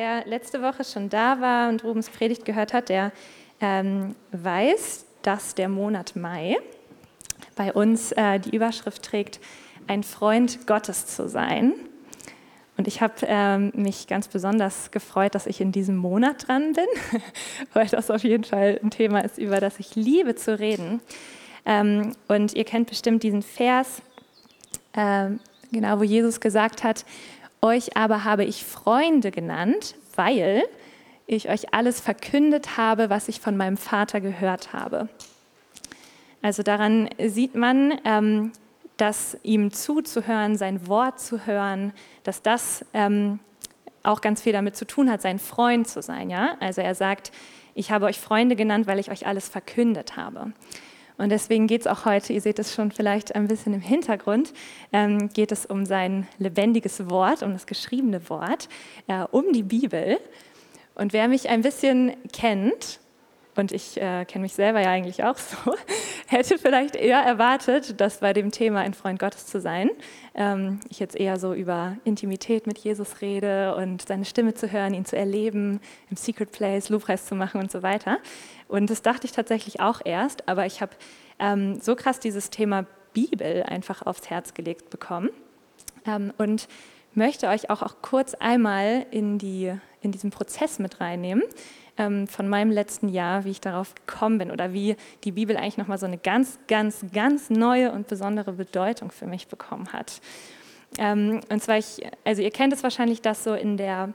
wer letzte Woche schon da war und Rubens Predigt gehört hat, der ähm, weiß, dass der Monat Mai bei uns äh, die Überschrift trägt, ein Freund Gottes zu sein. Und ich habe ähm, mich ganz besonders gefreut, dass ich in diesem Monat dran bin, weil das auf jeden Fall ein Thema ist, über das ich liebe zu reden. Ähm, und ihr kennt bestimmt diesen Vers, ähm, genau, wo Jesus gesagt hat, euch aber habe ich Freunde genannt, weil ich euch alles verkündet habe, was ich von meinem Vater gehört habe. Also daran sieht man, ähm, dass ihm zuzuhören, sein Wort zu hören, dass das ähm, auch ganz viel damit zu tun hat, sein Freund zu sein. Ja? Also er sagt, ich habe euch Freunde genannt, weil ich euch alles verkündet habe. Und deswegen geht es auch heute, ihr seht es schon vielleicht ein bisschen im Hintergrund, ähm, geht es um sein lebendiges Wort, um das geschriebene Wort, äh, um die Bibel. Und wer mich ein bisschen kennt, und ich äh, kenne mich selber ja eigentlich auch so, hätte vielleicht eher erwartet, dass bei dem Thema ein Freund Gottes zu sein, ähm, ich jetzt eher so über Intimität mit Jesus rede und seine Stimme zu hören, ihn zu erleben, im Secret Place Lobpreis zu machen und so weiter. Und das dachte ich tatsächlich auch erst, aber ich habe ähm, so krass dieses Thema Bibel einfach aufs Herz gelegt bekommen. Ähm, und möchte euch auch, auch kurz einmal in, die, in diesen Prozess mit reinnehmen ähm, von meinem letzten Jahr, wie ich darauf gekommen bin oder wie die Bibel eigentlich nochmal so eine ganz, ganz, ganz neue und besondere Bedeutung für mich bekommen hat. Ähm, und zwar, ich, also ihr kennt es wahrscheinlich, dass so in der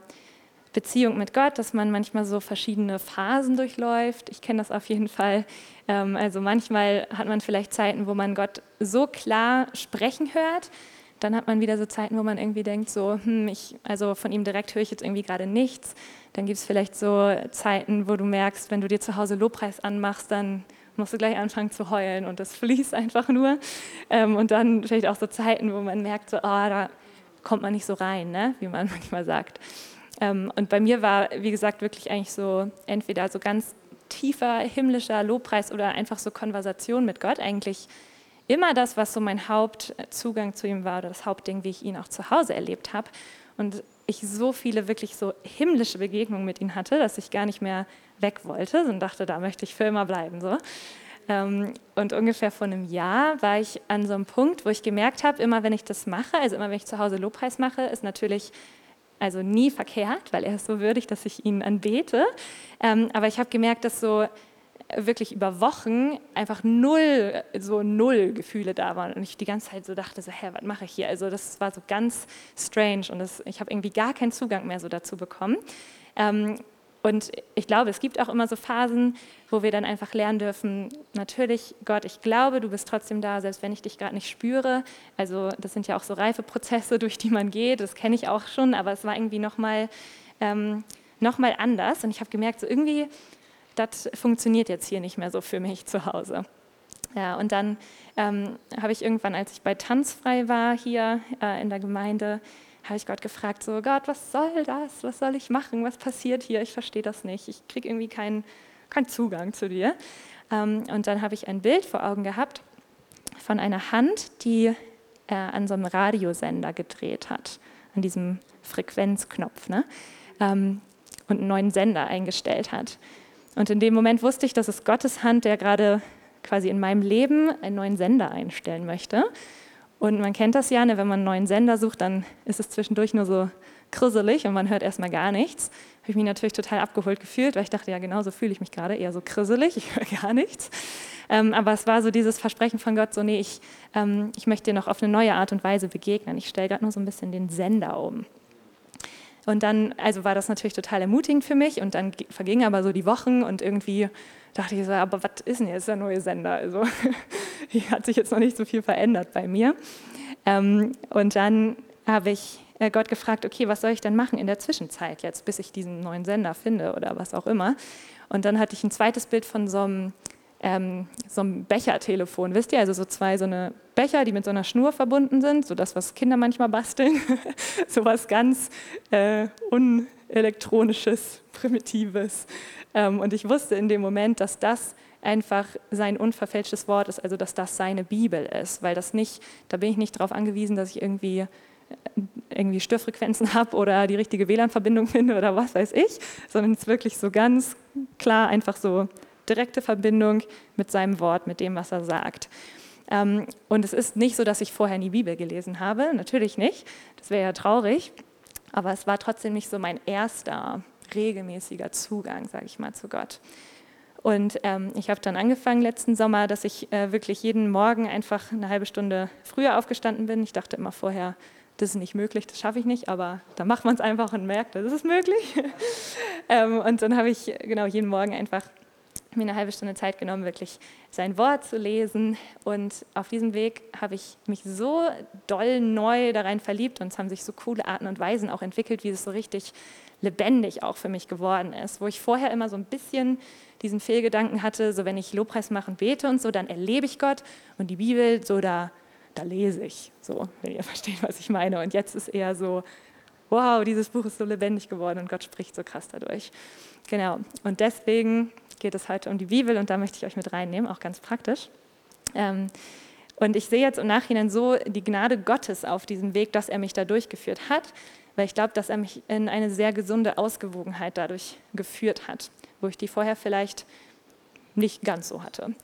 Beziehung mit Gott, dass man manchmal so verschiedene Phasen durchläuft. Ich kenne das auf jeden Fall. Ähm, also manchmal hat man vielleicht Zeiten, wo man Gott so klar sprechen hört, dann hat man wieder so Zeiten, wo man irgendwie denkt, so, hm, ich, also von ihm direkt höre ich jetzt irgendwie gerade nichts. Dann gibt es vielleicht so Zeiten, wo du merkst, wenn du dir zu Hause Lobpreis anmachst, dann musst du gleich anfangen zu heulen und das fließt einfach nur. Ähm, und dann vielleicht auch so Zeiten, wo man merkt, so, oh, da kommt man nicht so rein, ne? wie man manchmal sagt. Ähm, und bei mir war, wie gesagt, wirklich eigentlich so entweder so ganz tiefer himmlischer Lobpreis oder einfach so Konversation mit Gott eigentlich immer das, was so mein Hauptzugang zu ihm war oder das Hauptding, wie ich ihn auch zu Hause erlebt habe. Und ich so viele wirklich so himmlische Begegnungen mit ihm hatte, dass ich gar nicht mehr weg wollte und dachte, da möchte ich für immer bleiben. So. Ähm, und ungefähr vor einem Jahr war ich an so einem Punkt, wo ich gemerkt habe, immer wenn ich das mache, also immer wenn ich zu Hause Lobpreis mache, ist natürlich also nie verkehrt, weil er ist so würdig, dass ich ihn anbete. Ähm, aber ich habe gemerkt, dass so wirklich über Wochen einfach null, so null Gefühle da waren und ich die ganze Zeit so dachte, so, hä, was mache ich hier? Also das war so ganz strange und das, ich habe irgendwie gar keinen Zugang mehr so dazu bekommen. Ähm, und ich glaube, es gibt auch immer so Phasen, wo wir dann einfach lernen dürfen, natürlich, Gott, ich glaube, du bist trotzdem da, selbst wenn ich dich gerade nicht spüre. Also das sind ja auch so reife Prozesse, durch die man geht, das kenne ich auch schon, aber es war irgendwie nochmal ähm, noch anders. Und ich habe gemerkt, so irgendwie das funktioniert jetzt hier nicht mehr so für mich zu Hause. Ja, und dann ähm, habe ich irgendwann, als ich bei Tanzfrei war hier äh, in der Gemeinde, habe ich Gott gefragt, so Gott, was soll das? Was soll ich machen? Was passiert hier? Ich verstehe das nicht. Ich kriege irgendwie keinen kein Zugang zu dir. Ähm, und dann habe ich ein Bild vor Augen gehabt von einer Hand, die äh, an so einem Radiosender gedreht hat, an diesem Frequenzknopf, ne? ähm, und einen neuen Sender eingestellt hat. Und in dem Moment wusste ich, dass es Gottes Hand, der gerade quasi in meinem Leben einen neuen Sender einstellen möchte. Und man kennt das ja, ne, wenn man einen neuen Sender sucht, dann ist es zwischendurch nur so krisselig und man hört erstmal gar nichts. Habe ich mich natürlich total abgeholt gefühlt, weil ich dachte, ja, genau so fühle ich mich gerade, eher so krisselig, ich höre gar nichts. Ähm, aber es war so dieses Versprechen von Gott, so, nee, ich, ähm, ich möchte dir noch auf eine neue Art und Weise begegnen. Ich stelle gerade nur so ein bisschen den Sender um. Und dann, also war das natürlich total ermutigend für mich und dann vergingen aber so die Wochen und irgendwie dachte ich so, aber was ist denn jetzt der neue Sender? Also hier hat sich jetzt noch nicht so viel verändert bei mir. Ähm, und dann habe ich äh, Gott gefragt, okay, was soll ich denn machen in der Zwischenzeit jetzt, bis ich diesen neuen Sender finde oder was auch immer. Und dann hatte ich ein zweites Bild von so einem ähm, so ein Bechertelefon, wisst ihr, also so zwei so eine Becher, die mit so einer Schnur verbunden sind, so das, was Kinder manchmal basteln, so was ganz äh, unelektronisches, primitives. Ähm, und ich wusste in dem Moment, dass das einfach sein unverfälschtes Wort ist, also dass das seine Bibel ist, weil das nicht, da bin ich nicht darauf angewiesen, dass ich irgendwie irgendwie Störfrequenzen habe oder die richtige WLAN-Verbindung finde oder was weiß ich, sondern es ist wirklich so ganz klar einfach so direkte Verbindung mit seinem Wort, mit dem, was er sagt. Ähm, und es ist nicht so, dass ich vorher nie Bibel gelesen habe, natürlich nicht, das wäre ja traurig, aber es war trotzdem nicht so mein erster regelmäßiger Zugang, sage ich mal, zu Gott. Und ähm, ich habe dann angefangen letzten Sommer, dass ich äh, wirklich jeden Morgen einfach eine halbe Stunde früher aufgestanden bin. Ich dachte immer vorher, das ist nicht möglich, das schaffe ich nicht, aber dann macht man es einfach und merkt, das ist möglich. ähm, und dann habe ich genau jeden Morgen einfach mir eine halbe Stunde Zeit genommen, wirklich sein Wort zu lesen. Und auf diesem Weg habe ich mich so doll neu darein verliebt und es haben sich so coole Arten und Weisen auch entwickelt, wie es so richtig lebendig auch für mich geworden ist. Wo ich vorher immer so ein bisschen diesen Fehlgedanken hatte, so wenn ich Lobpreis mache und bete und so, dann erlebe ich Gott und die Bibel, so da, da lese ich, so, wenn ihr versteht, was ich meine. Und jetzt ist eher so, wow, dieses Buch ist so lebendig geworden und Gott spricht so krass dadurch. Genau, und deswegen geht es heute um die Bibel und da möchte ich euch mit reinnehmen, auch ganz praktisch. Ähm, und ich sehe jetzt im Nachhinein so die Gnade Gottes auf diesem Weg, dass er mich da durchgeführt hat, weil ich glaube, dass er mich in eine sehr gesunde Ausgewogenheit dadurch geführt hat wo ich die vorher vielleicht nicht ganz so hatte.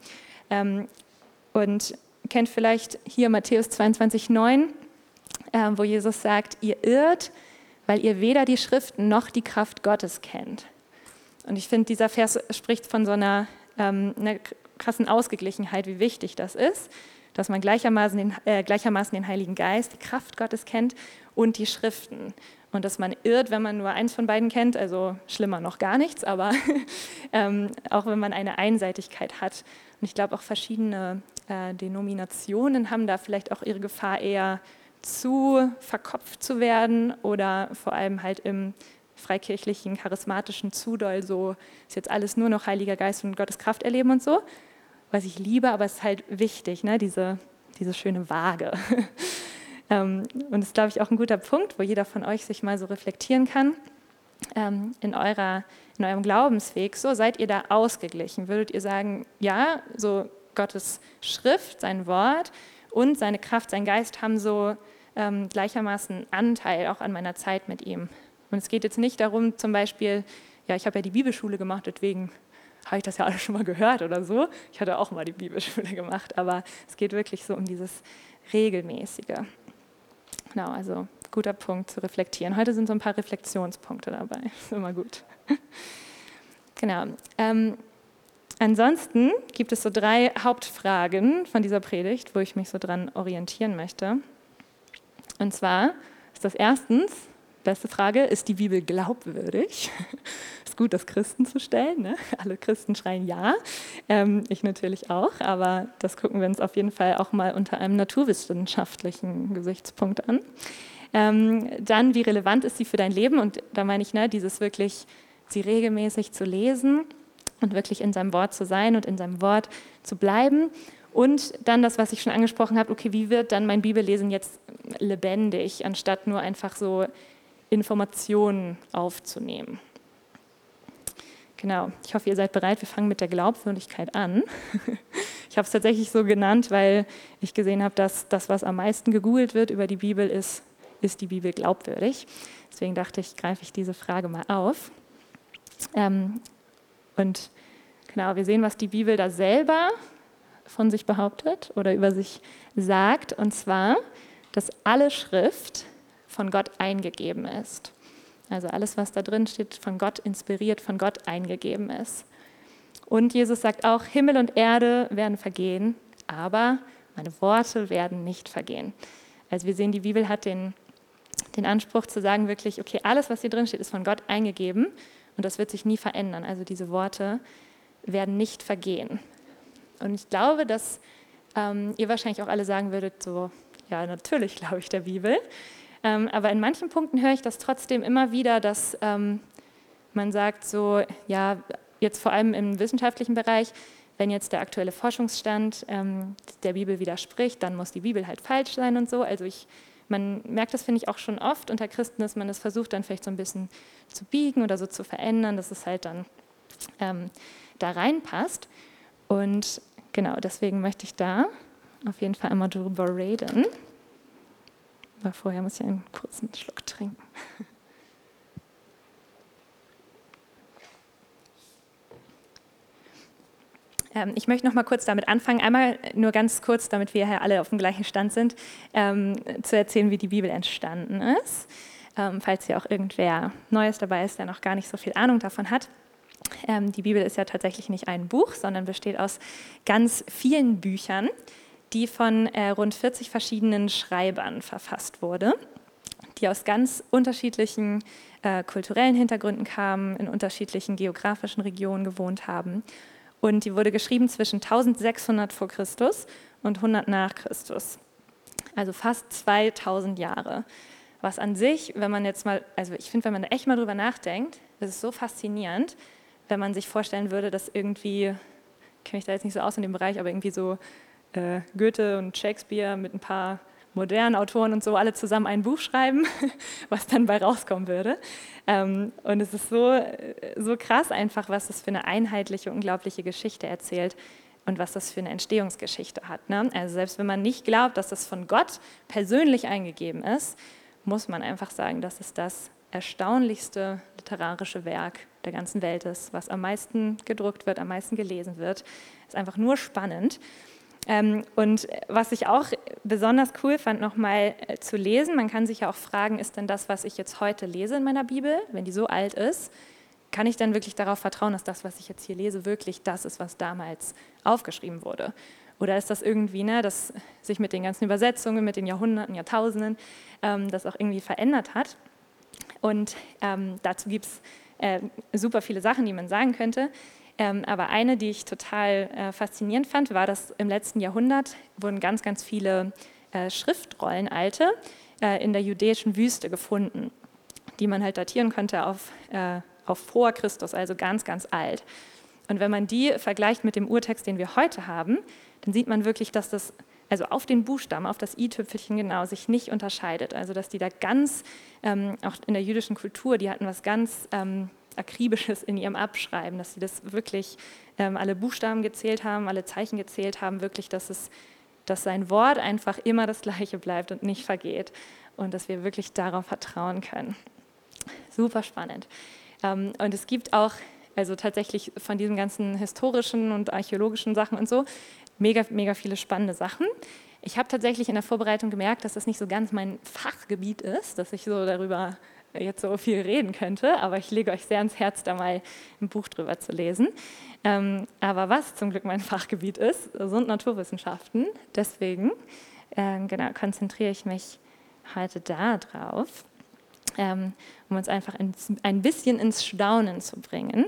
Ähm, und kennt vielleicht hier Matthäus 22, 9, äh, wo Jesus sagt, ihr irrt, weil ihr weder die Schriften noch die Kraft Gottes kennt. Und ich finde, dieser Vers spricht von so einer, ähm, einer krassen Ausgeglichenheit, wie wichtig das ist, dass man gleichermaßen den, äh, gleichermaßen den Heiligen Geist, die Kraft Gottes kennt und die Schriften und dass man irrt, wenn man nur eins von beiden kennt, also schlimmer noch gar nichts, aber ähm, auch wenn man eine Einseitigkeit hat. Und ich glaube, auch verschiedene äh, Denominationen haben da vielleicht auch ihre Gefahr eher zu verkopft zu werden oder vor allem halt im freikirchlichen, charismatischen Zudoll so, ist jetzt alles nur noch Heiliger Geist und Gottes Kraft erleben und so, was ich liebe, aber es ist halt wichtig, ne? diese, diese schöne Waage. Ähm, und das ist, glaube ich, auch ein guter Punkt, wo jeder von euch sich mal so reflektieren kann. Ähm, in, eurer, in eurem Glaubensweg, so seid ihr da ausgeglichen? Würdet ihr sagen, ja, so Gottes Schrift, sein Wort und seine Kraft, sein Geist haben so ähm, gleichermaßen Anteil auch an meiner Zeit mit ihm. Und es geht jetzt nicht darum, zum Beispiel, ja, ich habe ja die Bibelschule gemacht, deswegen habe ich das ja alles schon mal gehört oder so. Ich hatte auch mal die Bibelschule gemacht, aber es geht wirklich so um dieses Regelmäßige. Genau, also guter Punkt zu reflektieren. Heute sind so ein paar Reflexionspunkte dabei. Ist immer gut. Genau. Ähm, ansonsten gibt es so drei Hauptfragen von dieser Predigt, wo ich mich so dran orientieren möchte. Und zwar ist das erstens, beste Frage, ist die Bibel glaubwürdig? ist gut, das Christen zu stellen. Ne? Alle Christen schreien ja. Ähm, ich natürlich auch, aber das gucken wir uns auf jeden Fall auch mal unter einem naturwissenschaftlichen Gesichtspunkt an. Ähm, dann, wie relevant ist sie für dein Leben? Und da meine ich, ne, dieses wirklich, sie regelmäßig zu lesen und wirklich in seinem Wort zu sein und in seinem Wort zu bleiben. Und dann das, was ich schon angesprochen habe, okay, wie wird dann mein Bibellesen jetzt lebendig, anstatt nur einfach so Informationen aufzunehmen? Genau, ich hoffe, ihr seid bereit. Wir fangen mit der Glaubwürdigkeit an. Ich habe es tatsächlich so genannt, weil ich gesehen habe, dass das, was am meisten gegoogelt wird über die Bibel, ist, ist die Bibel glaubwürdig. Deswegen dachte ich, greife ich diese Frage mal auf. Ähm, und genau, wir sehen, was die Bibel da selber von sich behauptet oder über sich sagt, und zwar, dass alle Schrift von Gott eingegeben ist. Also alles, was da drin steht, von Gott inspiriert, von Gott eingegeben ist. Und Jesus sagt auch, Himmel und Erde werden vergehen, aber meine Worte werden nicht vergehen. Also wir sehen, die Bibel hat den, den Anspruch zu sagen, wirklich, okay, alles, was hier drin steht, ist von Gott eingegeben und das wird sich nie verändern. Also diese Worte werden nicht vergehen. Und ich glaube, dass ähm, ihr wahrscheinlich auch alle sagen würdet, so, ja, natürlich glaube ich der Bibel. Ähm, aber in manchen Punkten höre ich das trotzdem immer wieder, dass ähm, man sagt so, ja, jetzt vor allem im wissenschaftlichen Bereich, wenn jetzt der aktuelle Forschungsstand ähm, der Bibel widerspricht, dann muss die Bibel halt falsch sein und so. Also ich, man merkt das, finde ich, auch schon oft unter Christen, dass man das versucht, dann vielleicht so ein bisschen zu biegen oder so zu verändern, dass es halt dann ähm, da reinpasst. Und genau, deswegen möchte ich da auf jeden Fall einmal drüber reden Aber vorher muss ich einen kurzen Schluck trinken. Ähm, ich möchte noch mal kurz damit anfangen, einmal nur ganz kurz, damit wir hier alle auf dem gleichen Stand sind, ähm, zu erzählen, wie die Bibel entstanden ist. Ähm, falls hier auch irgendwer Neues dabei ist, der noch gar nicht so viel Ahnung davon hat. Ähm, die Bibel ist ja tatsächlich nicht ein Buch, sondern besteht aus ganz vielen Büchern, die von äh, rund 40 verschiedenen Schreibern verfasst wurde, die aus ganz unterschiedlichen äh, kulturellen Hintergründen kamen, in unterschiedlichen geografischen Regionen gewohnt haben. Und die wurde geschrieben zwischen 1600 vor Christus und 100 nach Christus. Also fast 2000 Jahre. Was an sich, wenn man jetzt mal, also ich finde, wenn man echt mal drüber nachdenkt, das ist so faszinierend, wenn man sich vorstellen würde, dass irgendwie, kenne ich da jetzt nicht so aus in dem Bereich, aber irgendwie so äh, Goethe und Shakespeare mit ein paar modernen Autoren und so alle zusammen ein Buch schreiben, was dann bei rauskommen würde. Ähm, und es ist so, so krass einfach, was das für eine einheitliche, unglaubliche Geschichte erzählt und was das für eine Entstehungsgeschichte hat. Ne? Also selbst wenn man nicht glaubt, dass das von Gott persönlich eingegeben ist, muss man einfach sagen, dass es das erstaunlichste literarische Werk der ganzen Welt ist, was am meisten gedruckt wird, am meisten gelesen wird. Ist einfach nur spannend. Ähm, und was ich auch besonders cool fand, nochmal äh, zu lesen, man kann sich ja auch fragen, ist denn das, was ich jetzt heute lese in meiner Bibel, wenn die so alt ist, kann ich dann wirklich darauf vertrauen, dass das, was ich jetzt hier lese, wirklich das ist, was damals aufgeschrieben wurde? Oder ist das irgendwie, ne, dass sich mit den ganzen Übersetzungen, mit den Jahrhunderten, Jahrtausenden, ähm, das auch irgendwie verändert hat? Und ähm, dazu gibt es äh, super viele Sachen, die man sagen könnte. Ähm, aber eine, die ich total äh, faszinierend fand, war, dass im letzten Jahrhundert wurden ganz, ganz viele äh, Schriftrollen, alte, äh, in der jüdischen Wüste gefunden, die man halt datieren konnte auf, äh, auf vor Christus, also ganz, ganz alt. Und wenn man die vergleicht mit dem Urtext, den wir heute haben, dann sieht man wirklich, dass das also auf den Buchstaben, auf das i-Tüpfelchen genau, sich nicht unterscheidet. Also dass die da ganz, ähm, auch in der jüdischen Kultur, die hatten was ganz ähm, Akribisches in ihrem Abschreiben, dass sie das wirklich ähm, alle Buchstaben gezählt haben, alle Zeichen gezählt haben, wirklich, dass, es, dass sein Wort einfach immer das gleiche bleibt und nicht vergeht und dass wir wirklich darauf vertrauen können. Super spannend. Ähm, und es gibt auch, also tatsächlich von diesen ganzen historischen und archäologischen Sachen und so, mega, mega viele spannende Sachen. Ich habe tatsächlich in der Vorbereitung gemerkt, dass das nicht so ganz mein Fachgebiet ist, dass ich so darüber jetzt so viel reden könnte, aber ich lege euch sehr ans Herz, da mal ein Buch drüber zu lesen. Ähm, aber was zum Glück mein Fachgebiet ist, sind Naturwissenschaften. Deswegen äh, genau, konzentriere ich mich heute darauf, ähm, um uns einfach ein, ein bisschen ins Staunen zu bringen.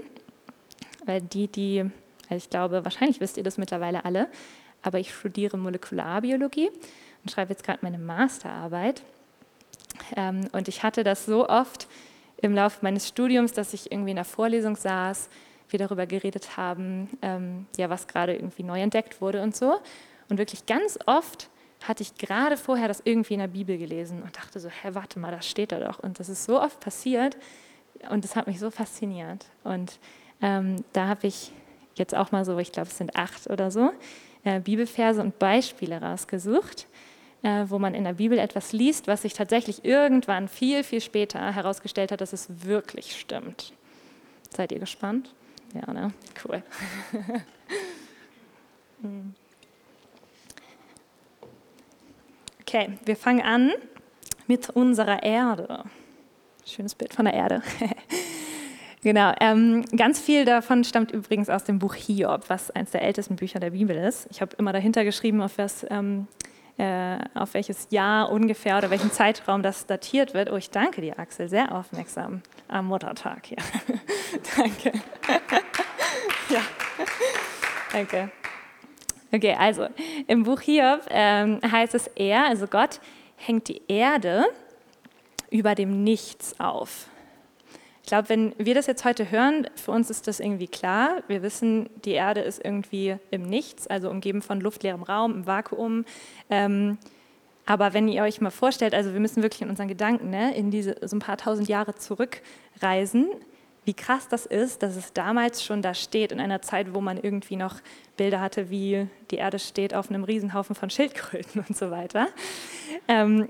Weil die, die, ich glaube, wahrscheinlich wisst ihr das mittlerweile alle, aber ich studiere Molekularbiologie und schreibe jetzt gerade meine Masterarbeit. Ähm, und ich hatte das so oft im Laufe meines Studiums, dass ich irgendwie in der Vorlesung saß, wir darüber geredet haben, ähm, ja, was gerade irgendwie neu entdeckt wurde und so. Und wirklich ganz oft hatte ich gerade vorher das irgendwie in der Bibel gelesen und dachte so, hä, warte mal, das steht da doch. Und das ist so oft passiert und das hat mich so fasziniert. Und ähm, da habe ich jetzt auch mal so, ich glaube, es sind acht oder so, äh, Bibelverse und Beispiele rausgesucht, äh, wo man in der Bibel etwas liest, was sich tatsächlich irgendwann viel, viel später herausgestellt hat, dass es wirklich stimmt. Seid ihr gespannt? Ja, ne? Cool. Hm. okay, wir fangen an mit unserer Erde. Schönes Bild von der Erde. Genau, ähm, ganz viel davon stammt übrigens aus dem Buch Hiob, was eines der ältesten Bücher der Bibel ist. Ich habe immer dahinter geschrieben, auf was ähm, äh, auf welches Jahr ungefähr oder welchen Zeitraum das datiert wird. Oh, ich danke dir, Axel, sehr aufmerksam am Muttertag hier. danke. ja. Danke. Okay, also im Buch Hiob ähm, heißt es, er, also Gott, hängt die Erde über dem Nichts auf. Ich glaube, wenn wir das jetzt heute hören, für uns ist das irgendwie klar. Wir wissen, die Erde ist irgendwie im Nichts, also umgeben von luftleerem Raum, im Vakuum. Ähm, aber wenn ihr euch mal vorstellt, also wir müssen wirklich in unseren Gedanken ne, in diese so ein paar tausend Jahre zurückreisen, wie krass das ist, dass es damals schon da steht, in einer Zeit, wo man irgendwie noch Bilder hatte, wie die Erde steht auf einem Riesenhaufen von Schildkröten und so weiter. Ähm,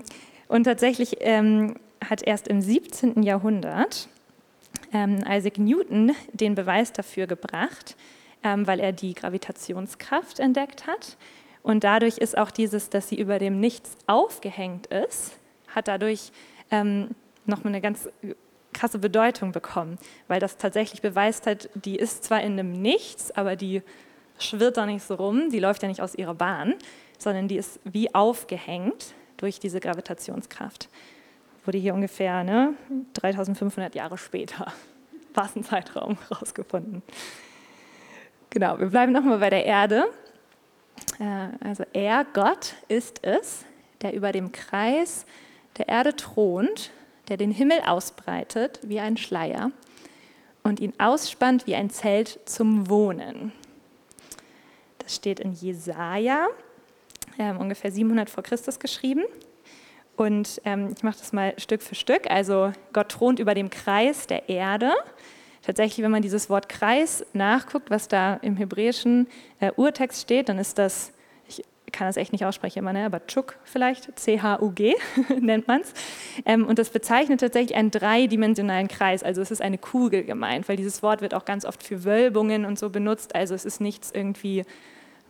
Und tatsächlich ähm, hat erst im 17. Jahrhundert ähm, Isaac Newton den Beweis dafür gebracht, ähm, weil er die Gravitationskraft entdeckt hat. Und dadurch ist auch dieses, dass sie über dem Nichts aufgehängt ist, hat dadurch ähm, nochmal eine ganz krasse Bedeutung bekommen, weil das tatsächlich beweist hat, die ist zwar in einem Nichts, aber die schwirrt da nicht so rum, die läuft ja nicht aus ihrer Bahn, sondern die ist wie aufgehängt durch diese Gravitationskraft. Wurde hier ungefähr ne, 3500 Jahre später, was ein Zeitraum, rausgefunden. Genau, wir bleiben nochmal bei der Erde. Äh, also er, Gott, ist es, der über dem Kreis der Erde thront der den Himmel ausbreitet wie ein Schleier und ihn ausspannt wie ein Zelt zum Wohnen. Das steht in Jesaja, äh, ungefähr 700 vor Christus geschrieben. Und ähm, ich mache das mal Stück für Stück. Also Gott thront über dem Kreis der Erde. Tatsächlich, wenn man dieses Wort Kreis nachguckt, was da im hebräischen äh, Urtext steht, dann ist das kann das echt nicht aussprechen immer, ne? aber Chuk vielleicht, C-H-U-G nennt man es. Ähm, und das bezeichnet tatsächlich einen dreidimensionalen Kreis, also es ist eine Kugel gemeint, weil dieses Wort wird auch ganz oft für Wölbungen und so benutzt, also es ist nichts irgendwie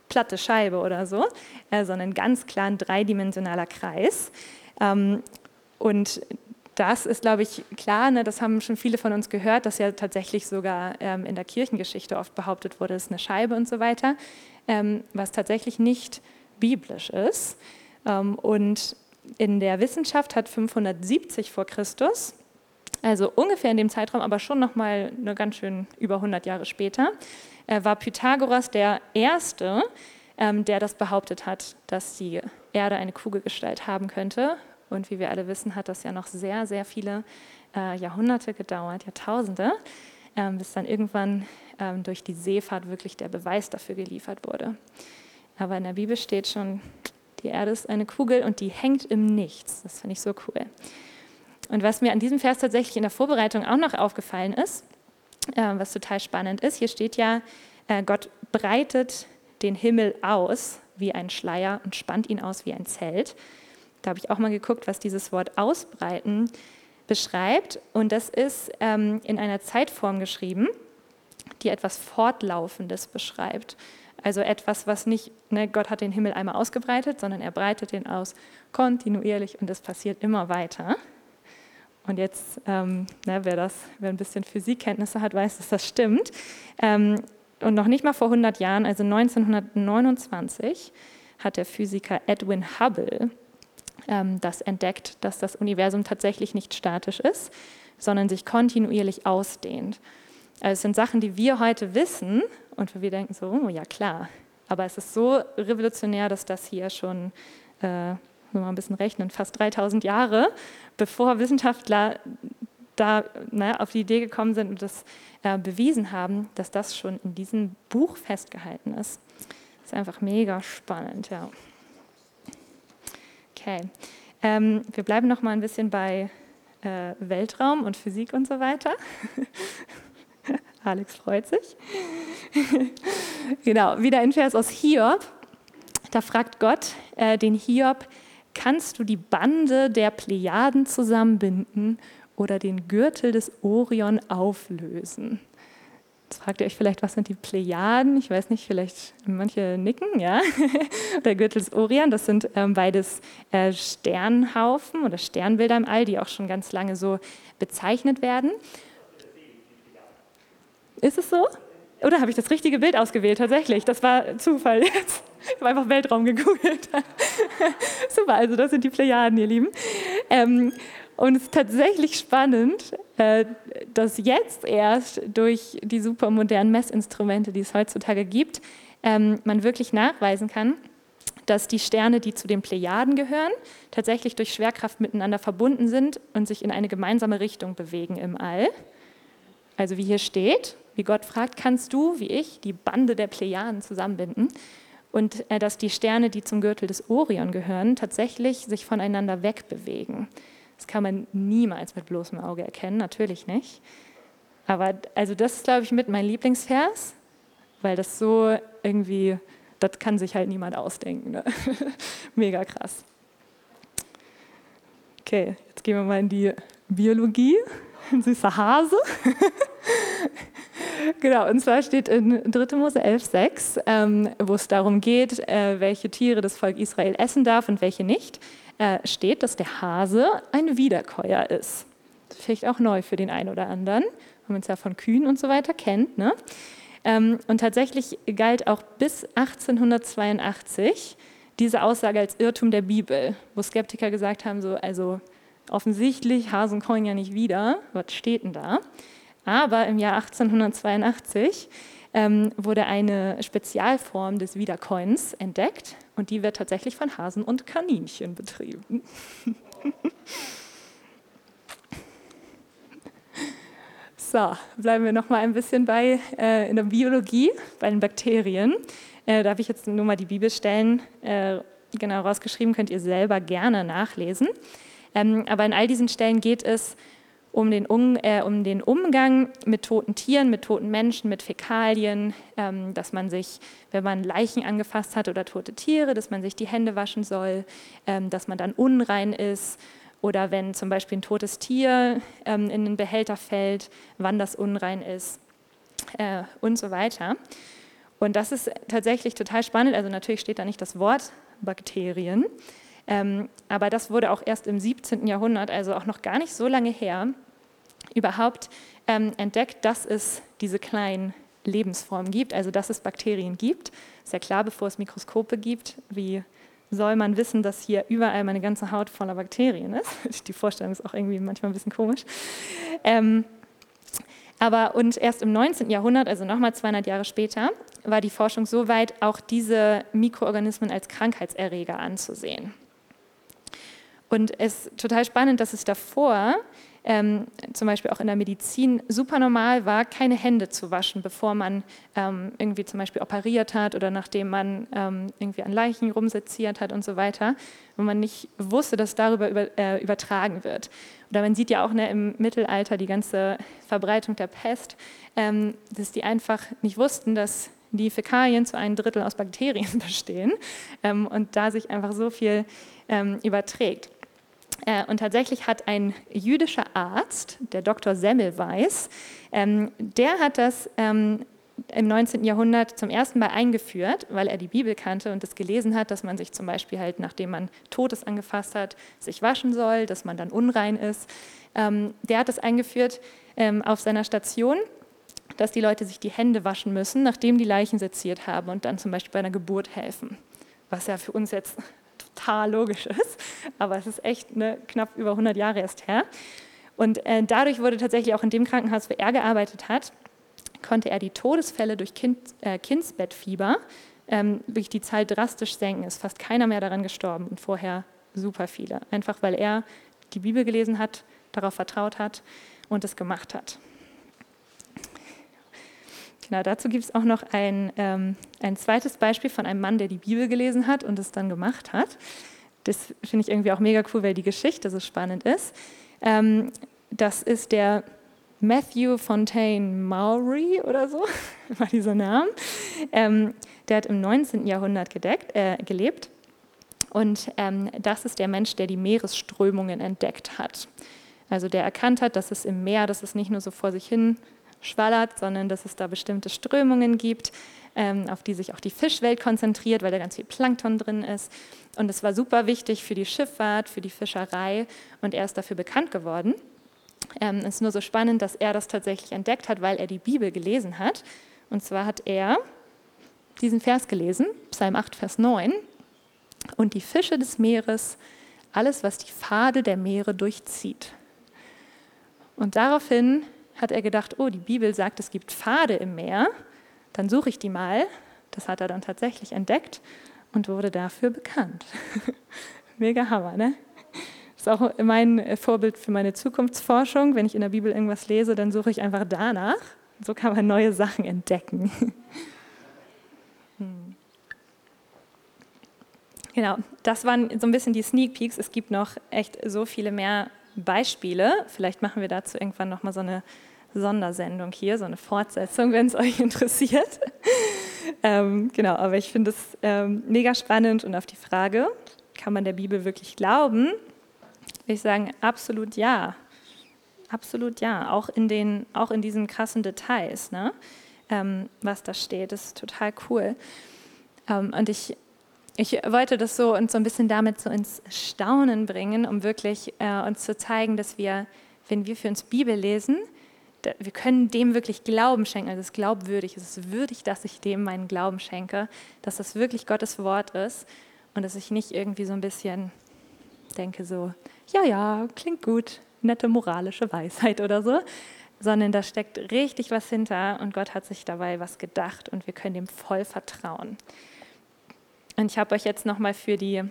platte Scheibe oder so, äh, sondern ganz klar ein dreidimensionaler Kreis. Ähm, und das ist, glaube ich, klar, ne, das haben schon viele von uns gehört, dass ja tatsächlich sogar ähm, in der Kirchengeschichte oft behauptet wurde, es ist eine Scheibe und so weiter, ähm, was tatsächlich nicht biblisch ist. Ähm, und in der Wissenschaft hat 570 vor Christus, also ungefähr in dem Zeitraum, aber schon noch mal eine ganz schön über 100 Jahre später, äh, war Pythagoras der erste, ähm, der das behauptet hat, dass die Erde eine Kugelgestalt haben könnte. Und wie wir alle wissen, hat das ja noch sehr, sehr viele äh, Jahrhunderte gedauert, Jahrtausende, ähm, bis dann irgendwann durch die Seefahrt wirklich der Beweis dafür geliefert wurde. Aber in der Bibel steht schon, die Erde ist eine Kugel und die hängt im Nichts. Das finde ich so cool. Und was mir an diesem Vers tatsächlich in der Vorbereitung auch noch aufgefallen ist, äh, was total spannend ist, hier steht ja, äh, Gott breitet den Himmel aus wie ein Schleier und spannt ihn aus wie ein Zelt. Da habe ich auch mal geguckt, was dieses Wort ausbreiten beschreibt. Und das ist ähm, in einer Zeitform geschrieben, die etwas Fortlaufendes beschreibt. Also etwas, was nicht, ne, Gott hat den Himmel einmal ausgebreitet, sondern er breitet ihn aus kontinuierlich und es passiert immer weiter. Und jetzt, ähm, ne, wer, das, wer ein bisschen Physikkenntnisse hat, weiß, dass das stimmt. Ähm, und noch nicht mal vor 100 Jahren, also 1929, hat der Physiker Edwin Hubble ähm, das entdeckt, dass das Universum tatsächlich nicht statisch ist, sondern sich kontinuierlich ausdehnt. Also es sind Sachen, die wir heute wissen und wir denken so, oh ja klar. Aber es ist so revolutionär, dass das hier schon, äh, nur mal ein bisschen rechnen, fast 3000 Jahre, bevor Wissenschaftler da ne, auf die Idee gekommen sind und das äh, bewiesen haben, dass das schon in diesem Buch festgehalten ist. Das ist einfach mega spannend, ja. Okay. Ähm, wir bleiben noch mal ein bisschen bei äh, Weltraum und Physik und so weiter. Alex freut sich. genau, wieder ein Vers aus Hiob. Da fragt Gott äh, den Hiob, kannst du die Bande der Plejaden zusammenbinden oder den Gürtel des Orion auflösen? Jetzt fragt ihr euch vielleicht, was sind die Plejaden? Ich weiß nicht, vielleicht manche nicken, ja. Der Gürtel des Orion, das sind ähm, beides äh, Sternhaufen oder Sternbilder im All, die auch schon ganz lange so bezeichnet werden. Ist es so? Oder habe ich das richtige Bild ausgewählt? Tatsächlich, das war Zufall jetzt. Ich habe einfach Weltraum gegoogelt. Super, also das sind die Plejaden, ihr Lieben. Ähm, und es ist tatsächlich spannend, äh, dass jetzt erst durch die supermodernen Messinstrumente, die es heutzutage gibt, ähm, man wirklich nachweisen kann, dass die Sterne, die zu den Plejaden gehören, tatsächlich durch Schwerkraft miteinander verbunden sind und sich in eine gemeinsame Richtung bewegen im All. Also wie hier steht, wie Gott fragt, kannst du, wie ich, die Bande der Plejaden zusammenbinden? Und äh, dass die Sterne, die zum Gürtel des Orion gehören, tatsächlich sich voneinander wegbewegen. Das kann man niemals mit bloßem Auge erkennen, natürlich nicht. Aber also das ist, glaube ich, mit mein Lieblingsvers, weil das so irgendwie, das kann sich halt niemand ausdenken. Ne? Mega krass. Okay, jetzt gehen wir mal in die Biologie. Ein süßer Hase. genau, und zwar steht in 3. Mose 11,6, ähm, wo es darum geht, äh, welche Tiere das Volk Israel essen darf und welche nicht, äh, steht, dass der Hase ein Wiederkäuer ist. Vielleicht auch neu für den einen oder anderen, wenn man es ja von Kühen und so weiter kennt. Ne? Ähm, und tatsächlich galt auch bis 1882 diese Aussage als Irrtum der Bibel, wo Skeptiker gesagt haben, so, also offensichtlich Hasen kommen ja nicht wieder, was steht denn da? Aber im Jahr 1882 ähm, wurde eine Spezialform des Wiedercoins entdeckt und die wird tatsächlich von Hasen und Kaninchen betrieben. so, bleiben wir noch mal ein bisschen bei äh, in der Biologie, bei den Bakterien. Äh, da habe ich jetzt nur mal die Bibelstellen äh, genau rausgeschrieben, könnt ihr selber gerne nachlesen. Ähm, aber in all diesen Stellen geht es um den, um, äh, um den Umgang mit toten Tieren, mit toten Menschen, mit Fäkalien, ähm, dass man sich, wenn man Leichen angefasst hat oder tote Tiere, dass man sich die Hände waschen soll, ähm, dass man dann unrein ist oder wenn zum Beispiel ein totes Tier ähm, in den Behälter fällt, wann das unrein ist äh, und so weiter. Und das ist tatsächlich total spannend. Also natürlich steht da nicht das Wort Bakterien, aber das wurde auch erst im 17. Jahrhundert, also auch noch gar nicht so lange her, überhaupt ähm, entdeckt, dass es diese kleinen Lebensformen gibt, also dass es Bakterien gibt. Ist ja klar, bevor es Mikroskope gibt, wie soll man wissen, dass hier überall meine ganze Haut voller Bakterien ist? Die Vorstellung ist auch irgendwie manchmal ein bisschen komisch. Ähm, aber und erst im 19. Jahrhundert, also nochmal 200 Jahre später, war die Forschung so weit, auch diese Mikroorganismen als Krankheitserreger anzusehen. Und es ist total spannend, dass es davor ähm, zum Beispiel auch in der Medizin super normal war, keine Hände zu waschen, bevor man ähm, irgendwie zum Beispiel operiert hat oder nachdem man ähm, irgendwie an Leichen rumseziert hat und so weiter, wo man nicht wusste, dass darüber über, äh, übertragen wird. Oder man sieht ja auch ne, im Mittelalter die ganze Verbreitung der Pest, ähm, dass die einfach nicht wussten, dass die Fäkalien zu einem Drittel aus Bakterien bestehen ähm, und da sich einfach so viel ähm, überträgt. Äh, und tatsächlich hat ein jüdischer Arzt, der Dr. Semmelweis, ähm, der hat das ähm, im 19. Jahrhundert zum ersten Mal eingeführt, weil er die Bibel kannte und es gelesen hat, dass man sich zum Beispiel halt, nachdem man Totes angefasst hat, sich waschen soll, dass man dann unrein ist. Ähm, der hat das eingeführt auf seiner Station, dass die Leute sich die Hände waschen müssen, nachdem die Leichen seziert haben und dann zum Beispiel bei einer Geburt helfen. Was ja für uns jetzt total logisch ist, aber es ist echt ne, knapp über 100 Jahre erst her. Und äh, dadurch wurde tatsächlich auch in dem Krankenhaus, wo er gearbeitet hat, konnte er die Todesfälle durch kind, äh, Kindsbettfieber ähm, durch die Zahl drastisch senken. Es ist fast keiner mehr daran gestorben und vorher super viele. Einfach weil er die Bibel gelesen hat, darauf vertraut hat und es gemacht hat. Genau, dazu gibt es auch noch ein, ähm, ein zweites Beispiel von einem Mann, der die Bibel gelesen hat und es dann gemacht hat. Das finde ich irgendwie auch mega cool, weil die Geschichte so spannend ist. Ähm, das ist der Matthew Fontaine Maury oder so, war dieser Name. Ähm, der hat im 19. Jahrhundert gedeckt, äh, gelebt. Und ähm, das ist der Mensch, der die Meeresströmungen entdeckt hat. Also der erkannt hat, dass es im Meer, dass es nicht nur so vor sich hin schwallert, sondern dass es da bestimmte Strömungen gibt, ähm, auf die sich auch die Fischwelt konzentriert, weil da ganz viel Plankton drin ist. Und es war super wichtig für die Schifffahrt, für die Fischerei und er ist dafür bekannt geworden. Ähm, es ist nur so spannend, dass er das tatsächlich entdeckt hat, weil er die Bibel gelesen hat. Und zwar hat er diesen Vers gelesen, Psalm 8, Vers 9. Und die Fische des Meeres, alles, was die Pfade der Meere durchzieht. Und daraufhin hat er gedacht, oh, die Bibel sagt, es gibt Pfade im Meer, dann suche ich die mal. Das hat er dann tatsächlich entdeckt und wurde dafür bekannt. Mega Hammer, ne? Ist auch mein Vorbild für meine Zukunftsforschung. Wenn ich in der Bibel irgendwas lese, dann suche ich einfach danach. So kann man neue Sachen entdecken. Hm. Genau, das waren so ein bisschen die Sneak Peeks. Es gibt noch echt so viele mehr Beispiele. Vielleicht machen wir dazu irgendwann nochmal so eine Sondersendung hier, so eine Fortsetzung, wenn es euch interessiert. ähm, genau, aber ich finde es ähm, mega spannend und auf die Frage, kann man der Bibel wirklich glauben, ich sagen, absolut ja. Absolut ja. Auch in, den, auch in diesen krassen Details, ne? Ähm, was da steht. Ist total cool. Ähm, und ich, ich wollte das so uns so ein bisschen damit so ins Staunen bringen, um wirklich äh, uns zu zeigen, dass wir, wenn wir für uns Bibel lesen, wir können dem wirklich Glauben schenken. Also es ist glaubwürdig, es ist würdig, dass ich dem meinen Glauben schenke, dass das wirklich Gottes Wort ist und dass ich nicht irgendwie so ein bisschen denke so, ja, ja, klingt gut, nette moralische Weisheit oder so, sondern da steckt richtig was hinter und Gott hat sich dabei was gedacht und wir können dem voll vertrauen. Und ich habe euch jetzt nochmal für die,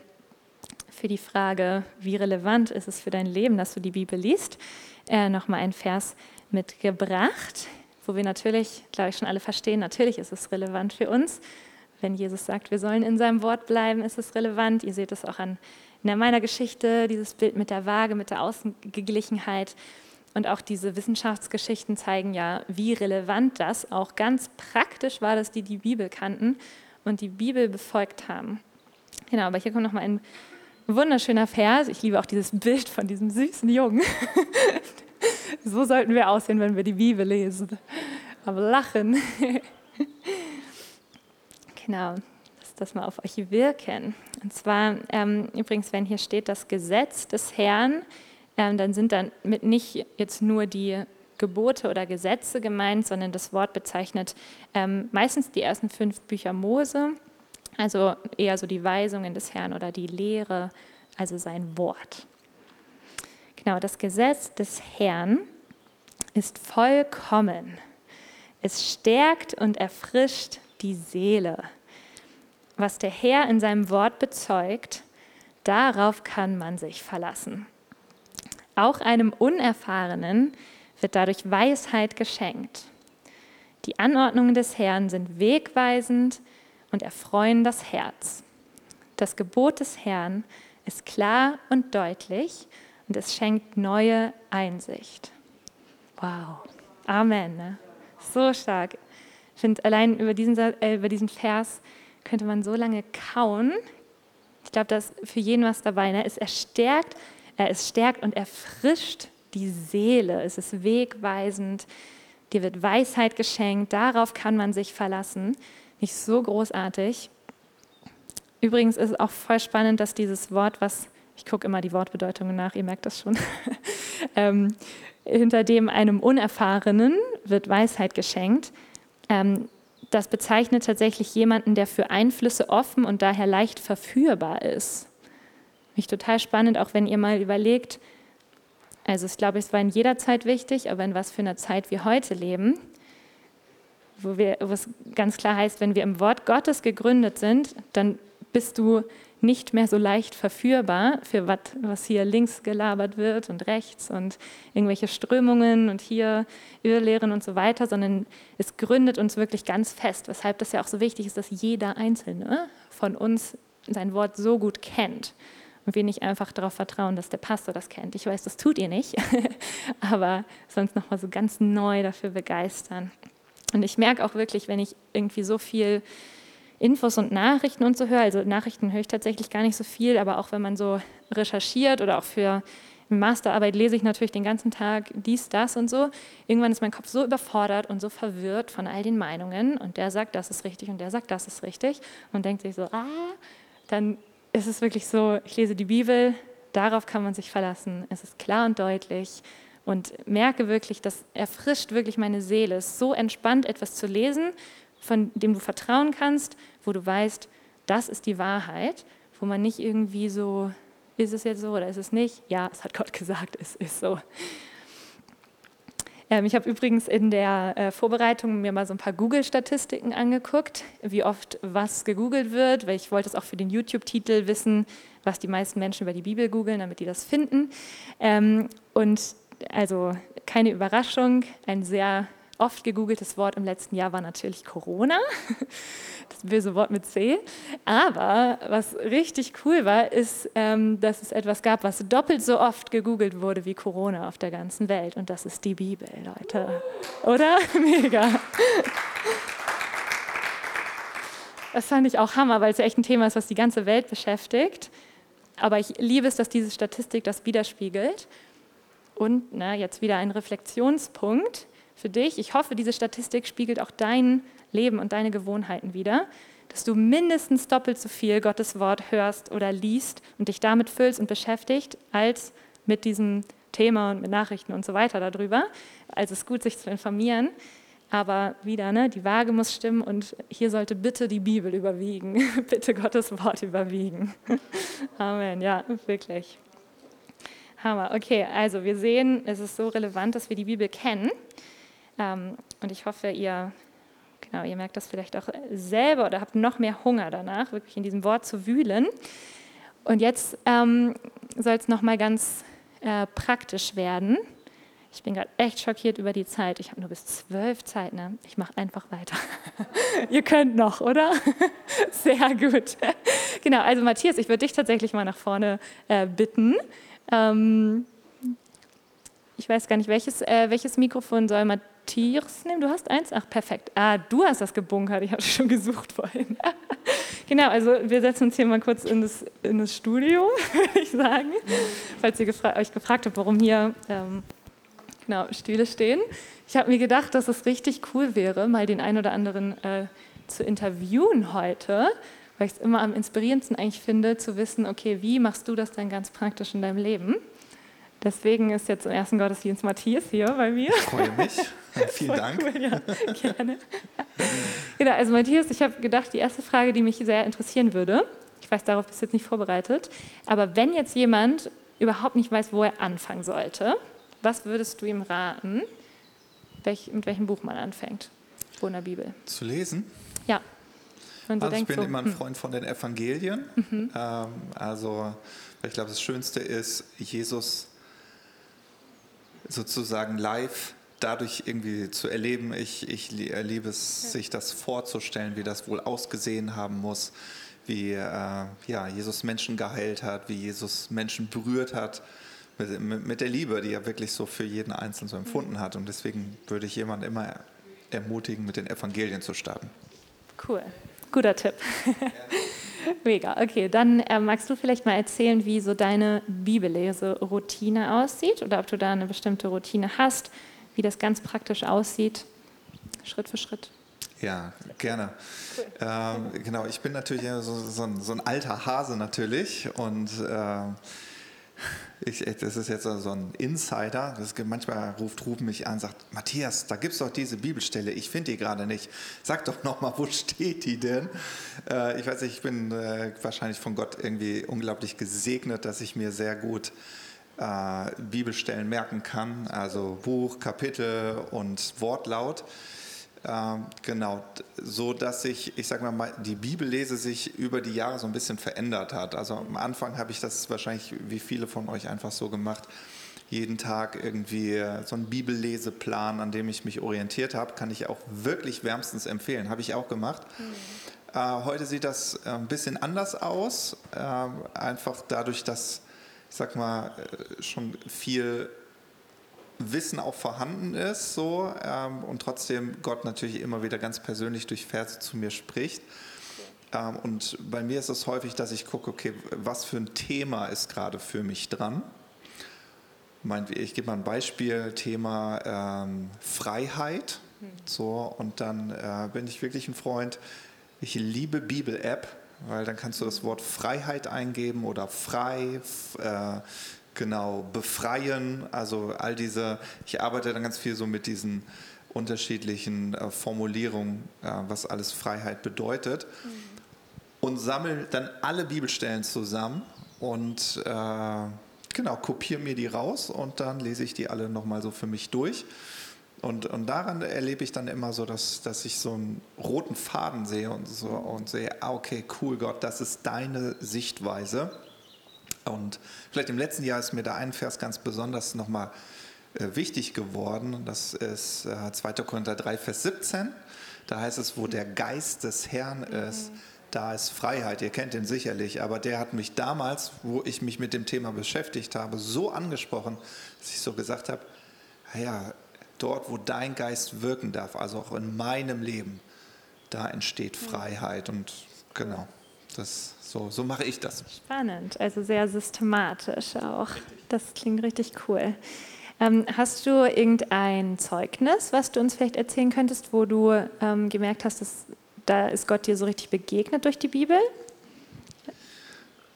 für die Frage, wie relevant ist es für dein Leben, dass du die Bibel liest, äh, nochmal einen Vers mitgebracht, wo wir natürlich, glaube ich, schon alle verstehen, natürlich ist es relevant für uns. Wenn Jesus sagt, wir sollen in seinem Wort bleiben, ist es relevant. Ihr seht es auch an in meiner Geschichte, dieses Bild mit der Waage, mit der Außengeglichenheit. Und auch diese Wissenschaftsgeschichten zeigen ja, wie relevant das auch ganz praktisch war, dass die die Bibel kannten und die Bibel befolgt haben. Genau, aber hier kommt nochmal ein wunderschöner Vers. Ich liebe auch dieses Bild von diesem süßen Jungen. so sollten wir aussehen, wenn wir die Bibel lesen. Aber lachen. genau, lass das mal auf euch wirken. Und zwar, ähm, übrigens, wenn hier steht das Gesetz des Herrn, ähm, dann sind damit nicht jetzt nur die Gebote oder Gesetze gemeint, sondern das Wort bezeichnet ähm, meistens die ersten fünf Bücher Mose, also eher so die Weisungen des Herrn oder die Lehre, also sein Wort. Genau, das Gesetz des Herrn ist vollkommen. Es stärkt und erfrischt die Seele. Was der Herr in seinem Wort bezeugt, darauf kann man sich verlassen. Auch einem Unerfahrenen wird dadurch Weisheit geschenkt. Die Anordnungen des Herrn sind wegweisend und erfreuen das Herz. Das Gebot des Herrn ist klar und deutlich und es schenkt neue Einsicht. Wow. Amen. Ne? So stark. Ich finde, allein über diesen, äh, über diesen Vers könnte man so lange kauen. Ich glaube, da ist für jeden was dabei. Ne? Es erstärkt, äh, es stärkt und erfrischt die Seele. Es ist wegweisend. Dir wird Weisheit geschenkt. Darauf kann man sich verlassen. Nicht so großartig. Übrigens ist es auch voll spannend, dass dieses Wort, was ich gucke immer die Wortbedeutungen nach, ihr merkt das schon, ähm, hinter dem einem Unerfahrenen wird Weisheit geschenkt. Ähm, das bezeichnet tatsächlich jemanden, der für Einflüsse offen und daher leicht verführbar ist. Mich total spannend, auch wenn ihr mal überlegt, also ich glaube, es war in jeder Zeit wichtig, aber in was für einer Zeit wir heute leben, wo, wir, wo es ganz klar heißt, wenn wir im Wort Gottes gegründet sind, dann bist du nicht mehr so leicht verführbar für wat, was hier links gelabert wird und rechts und irgendwelche Strömungen und hier Irrlehren und so weiter, sondern es gründet uns wirklich ganz fest, weshalb das ja auch so wichtig ist, dass jeder Einzelne von uns sein Wort so gut kennt und wir nicht einfach darauf vertrauen, dass der Pastor das kennt. Ich weiß, das tut ihr nicht, aber sonst nochmal so ganz neu dafür begeistern. Und ich merke auch wirklich, wenn ich irgendwie so viel Infos und Nachrichten und so höre. Also Nachrichten höre ich tatsächlich gar nicht so viel, aber auch wenn man so recherchiert oder auch für Masterarbeit lese ich natürlich den ganzen Tag dies, das und so. Irgendwann ist mein Kopf so überfordert und so verwirrt von all den Meinungen und der sagt, das ist richtig und der sagt, das ist richtig und denkt sich so, ah, dann ist es wirklich so, ich lese die Bibel, darauf kann man sich verlassen. Es ist klar und deutlich und merke wirklich, das erfrischt wirklich meine Seele. Es ist so entspannt, etwas zu lesen, von dem du vertrauen kannst, wo du weißt, das ist die Wahrheit, wo man nicht irgendwie so, ist es jetzt so oder ist es nicht? Ja, es hat Gott gesagt, es ist so. Ähm, ich habe übrigens in der äh, Vorbereitung mir mal so ein paar Google-Statistiken angeguckt, wie oft was gegoogelt wird, weil ich wollte es auch für den YouTube-Titel wissen, was die meisten Menschen über die Bibel googeln, damit die das finden. Ähm, und also keine Überraschung, ein sehr oft gegoogeltes Wort im letzten Jahr war natürlich Corona, das böse Wort mit C. Aber was richtig cool war, ist, ähm, dass es etwas gab, was doppelt so oft gegoogelt wurde wie Corona auf der ganzen Welt. Und das ist die Bibel, Leute. Oder? Mega. Das fand ich auch Hammer, weil es ja echt ein Thema ist, was die ganze Welt beschäftigt. aber ich liebe es, dass diese Statistik das widerspiegelt. Und na, jetzt wieder ein Reflexionspunkt für dich. Ich hoffe, diese Statistik spiegelt auch dein Leben und deine Gewohnheiten wider, dass du mindestens doppelt so viel Gottes Wort hörst oder liest und dich damit füllst und beschäftigt, als mit diesem Thema und mit Nachrichten und so weiter darüber. Also es ist gut, sich zu informieren. Aber wieder, ne, die Waage muss stimmen und hier sollte bitte die Bibel überwiegen, bitte Gottes Wort überwiegen. Amen, ja, wirklich. Hammer. Okay, also wir sehen, es ist so relevant, dass wir die Bibel kennen. Ähm, und ich hoffe, ihr, genau, ihr merkt das vielleicht auch selber oder habt noch mehr Hunger danach, wirklich in diesem Wort zu wühlen. Und jetzt ähm, soll es nochmal ganz äh, praktisch werden. Ich bin gerade echt schockiert über die Zeit. Ich habe nur bis zwölf Zeit. Ne? Ich mache einfach weiter. Ihr könnt noch, oder? Sehr gut. genau, also Matthias, ich würde dich tatsächlich mal nach vorne äh, bitten. Ähm, ich weiß gar nicht, welches, äh, welches Mikrofon soll Matthias nehmen? Du hast eins? Ach, perfekt. Ah, du hast das gebunkert. Ich habe schon gesucht vorhin. genau, also wir setzen uns hier mal kurz in das, in das Studio, würde ich sagen. Falls ihr gefra euch gefragt habt, warum hier ähm, genau, Stühle stehen. Ich habe mir gedacht, dass es richtig cool wäre, mal den einen oder anderen äh, zu interviewen heute, weil ich es immer am inspirierendsten eigentlich finde, zu wissen, okay, wie machst du das denn ganz praktisch in deinem Leben? Deswegen ist jetzt im ersten Gottesdienst Matthias hier bei mir. Ich freue mich. Vielen Dank. Cool, ja, gerne. genau, also Matthias, ich habe gedacht, die erste Frage, die mich sehr interessieren würde, ich weiß, darauf bist du jetzt nicht vorbereitet, aber wenn jetzt jemand überhaupt nicht weiß, wo er anfangen sollte, was würdest du ihm raten, welch, mit welchem Buch man anfängt? Wo in der Bibel? Zu lesen? Ja. also ich bin so, immer ein hm. Freund von den Evangelien. Mhm. Ähm, also ich glaube, das Schönste ist, Jesus sozusagen live dadurch irgendwie zu erleben. Ich, ich liebe es, sich das vorzustellen, wie das wohl ausgesehen haben muss, wie äh, ja, Jesus Menschen geheilt hat, wie Jesus Menschen berührt hat mit, mit der Liebe, die er wirklich so für jeden Einzelnen so empfunden hat. Und deswegen würde ich jemanden immer ermutigen, mit den Evangelien zu starten. Cool, guter Tipp. Mega. Okay, dann äh, magst du vielleicht mal erzählen, wie so deine Bibelleseroutine aussieht oder ob du da eine bestimmte Routine hast, wie das ganz praktisch aussieht, Schritt für Schritt. Ja, gerne. Cool. Ähm, genau, ich bin natürlich so, so, ein, so, ein, alter Hase natürlich und äh, ich, das ist jetzt so ein Insider. Das manchmal ruft Ruben mich an und sagt, Matthias, da gibt es doch diese Bibelstelle, ich finde die gerade nicht. Sag doch nochmal, wo steht die denn? Äh, ich weiß nicht, ich bin äh, wahrscheinlich von Gott irgendwie unglaublich gesegnet, dass ich mir sehr gut äh, Bibelstellen merken kann, also Buch, Kapitel und Wortlaut. Ähm, genau, so dass sich, ich sage mal, die Bibellese sich über die Jahre so ein bisschen verändert hat. Also am Anfang habe ich das wahrscheinlich wie viele von euch einfach so gemacht, jeden Tag irgendwie so einen Bibelleseplan, an dem ich mich orientiert habe, kann ich auch wirklich wärmstens empfehlen. Habe ich auch gemacht. Mhm. Äh, heute sieht das äh, ein bisschen anders aus, äh, einfach dadurch, dass, ich sag mal, äh, schon viel Wissen auch vorhanden ist, so ähm, und trotzdem Gott natürlich immer wieder ganz persönlich durch Verse zu mir spricht. Ähm, und bei mir ist es häufig, dass ich gucke, okay, was für ein Thema ist gerade für mich dran. Ich gebe mal ein Beispiel, Thema ähm, Freiheit. Hm. So, und dann äh, bin ich wirklich ein Freund. Ich liebe Bibel-App, weil dann kannst du das Wort Freiheit eingeben oder frei, äh, genau, befreien, also all diese, ich arbeite dann ganz viel so mit diesen unterschiedlichen äh, Formulierungen, äh, was alles Freiheit bedeutet mhm. und sammle dann alle Bibelstellen zusammen und äh, genau, kopiere mir die raus und dann lese ich die alle nochmal so für mich durch. Und, und daran erlebe ich dann immer so, dass, dass ich so einen roten Faden sehe und, so, und sehe, ah, okay, cool, Gott, das ist deine Sichtweise. Und vielleicht im letzten Jahr ist mir da ein Vers ganz besonders nochmal äh, wichtig geworden. Das ist äh, 2. Korinther 3, Vers 17. Da heißt es, wo der Geist des Herrn ist, mhm. da ist Freiheit. Ihr kennt den sicherlich, aber der hat mich damals, wo ich mich mit dem Thema beschäftigt habe, so angesprochen, dass ich so gesagt habe, ja, dort, wo dein Geist wirken darf, also auch in meinem Leben, da entsteht mhm. Freiheit. Und genau, das, so, so mache ich das. Spannend, also sehr systematisch auch. Das klingt richtig cool. Ähm, hast du irgendein Zeugnis, was du uns vielleicht erzählen könntest, wo du ähm, gemerkt hast, dass da ist Gott dir so richtig begegnet durch die Bibel?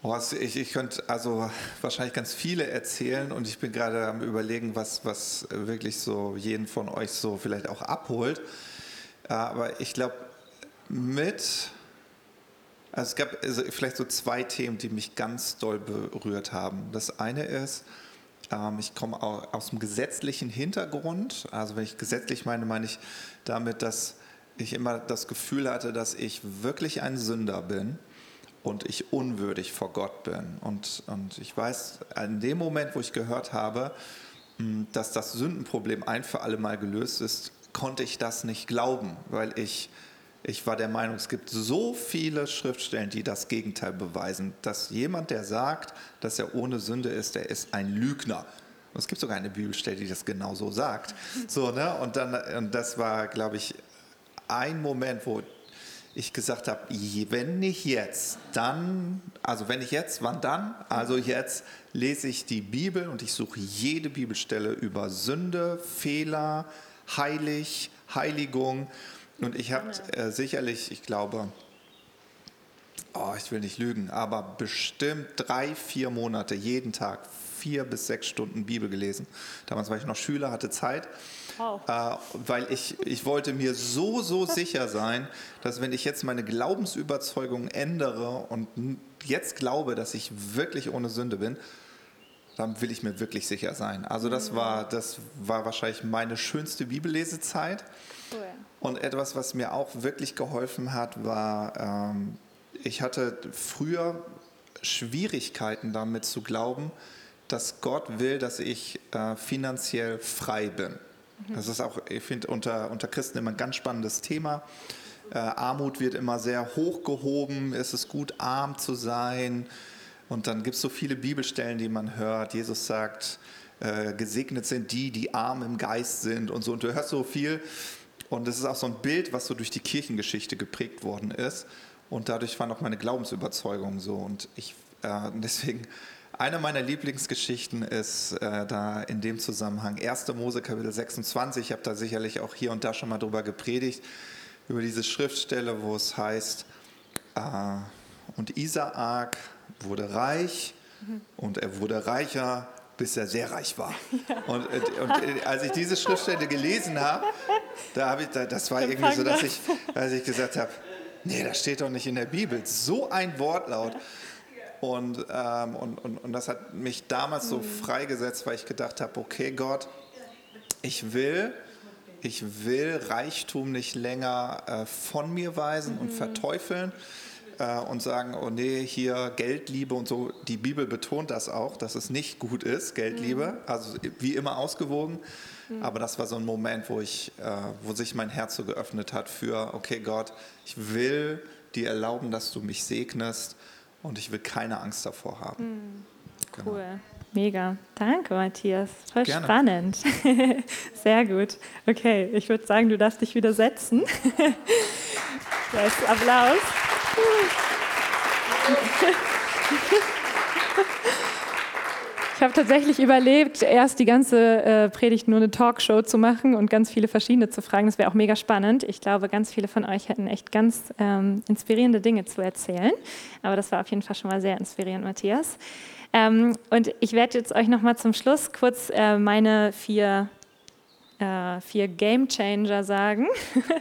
Oh, ich, ich könnte also wahrscheinlich ganz viele erzählen und ich bin gerade am Überlegen, was, was wirklich so jeden von euch so vielleicht auch abholt. Aber ich glaube, mit, also es gab also vielleicht so zwei Themen, die mich ganz doll berührt haben. Das eine ist, ähm, ich komme aus dem gesetzlichen Hintergrund. Also wenn ich gesetzlich meine, meine ich damit, dass ich immer das Gefühl hatte, dass ich wirklich ein Sünder bin und ich unwürdig vor Gott bin. Und, und ich weiß, in dem Moment, wo ich gehört habe, hm, dass das Sündenproblem ein für alle Mal gelöst ist, konnte ich das nicht glauben, weil ich, ich war der Meinung, es gibt so viele Schriftstellen, die das Gegenteil beweisen, dass jemand, der sagt, dass er ohne Sünde ist, der ist ein Lügner. Und es gibt sogar eine Bibelstelle, die das genau so sagt. So, ne? Und dann, und das war, glaube ich, ein Moment, wo ich gesagt habe, wenn nicht jetzt, dann, also wenn nicht jetzt, wann dann? Also jetzt lese ich die Bibel und ich suche jede Bibelstelle über Sünde, Fehler, heilig, Heiligung. Und ich habe äh, sicherlich, ich glaube, oh, ich will nicht lügen, aber bestimmt drei, vier Monate jeden Tag vier bis sechs Stunden Bibel gelesen. Damals war ich noch Schüler, hatte Zeit. Wow. Äh, weil ich, ich wollte mir so, so sicher sein, dass wenn ich jetzt meine Glaubensüberzeugung ändere und jetzt glaube, dass ich wirklich ohne Sünde bin, dann will ich mir wirklich sicher sein. Also das mhm. war, das war wahrscheinlich meine schönste Bibellesezeit. Und etwas, was mir auch wirklich geholfen hat, war, ähm, ich hatte früher Schwierigkeiten damit zu glauben, dass Gott will, dass ich äh, finanziell frei bin. Mhm. Das ist auch, ich finde, unter, unter Christen immer ein ganz spannendes Thema. Äh, Armut wird immer sehr hochgehoben. Es ist gut, arm zu sein. Und dann gibt es so viele Bibelstellen, die man hört. Jesus sagt, äh, gesegnet sind die, die arm im Geist sind und so. Und du hörst so viel. Und es ist auch so ein Bild, was so durch die Kirchengeschichte geprägt worden ist. Und dadurch waren auch meine Glaubensüberzeugungen so. Und ich, äh, deswegen eine meiner Lieblingsgeschichten ist äh, da in dem Zusammenhang 1. Mose Kapitel 26. Ich habe da sicherlich auch hier und da schon mal drüber gepredigt, über diese Schriftstelle, wo es heißt, äh, und Isaak wurde reich mhm. und er wurde reicher, bis er sehr reich war. Ja. Und, äh, und, äh, als ich diese Schriftstelle gelesen habe, da habe ich, da, das war irgendwie so, dass ich, als ich gesagt habe, nee, das steht doch nicht in der Bibel. So ein Wortlaut. Und, ähm, und, und, und das hat mich damals so mhm. freigesetzt, weil ich gedacht habe, okay Gott, ich will, ich will Reichtum nicht länger äh, von mir weisen mhm. und verteufeln äh, und sagen, oh nee, hier Geldliebe und so. Die Bibel betont das auch, dass es nicht gut ist, Geldliebe. Mhm. Also wie immer ausgewogen. Mhm. Aber das war so ein Moment, wo, ich, äh, wo sich mein Herz so geöffnet hat für, okay Gott, ich will dir erlauben, dass du mich segnest und ich will keine Angst davor haben. Mhm. Genau. Cool. Mega. Danke, Matthias. Voll Gerne. spannend. Sehr gut. Okay, ich würde sagen, du darfst dich wieder setzen. yes, Applaus. Ich habe tatsächlich überlebt, erst die ganze äh, Predigt nur eine Talkshow zu machen und ganz viele verschiedene zu fragen. Das wäre auch mega spannend. Ich glaube, ganz viele von euch hätten echt ganz ähm, inspirierende Dinge zu erzählen. Aber das war auf jeden Fall schon mal sehr inspirierend, Matthias. Ähm, und ich werde jetzt euch noch mal zum Schluss kurz äh, meine vier, äh, vier Game Changer sagen,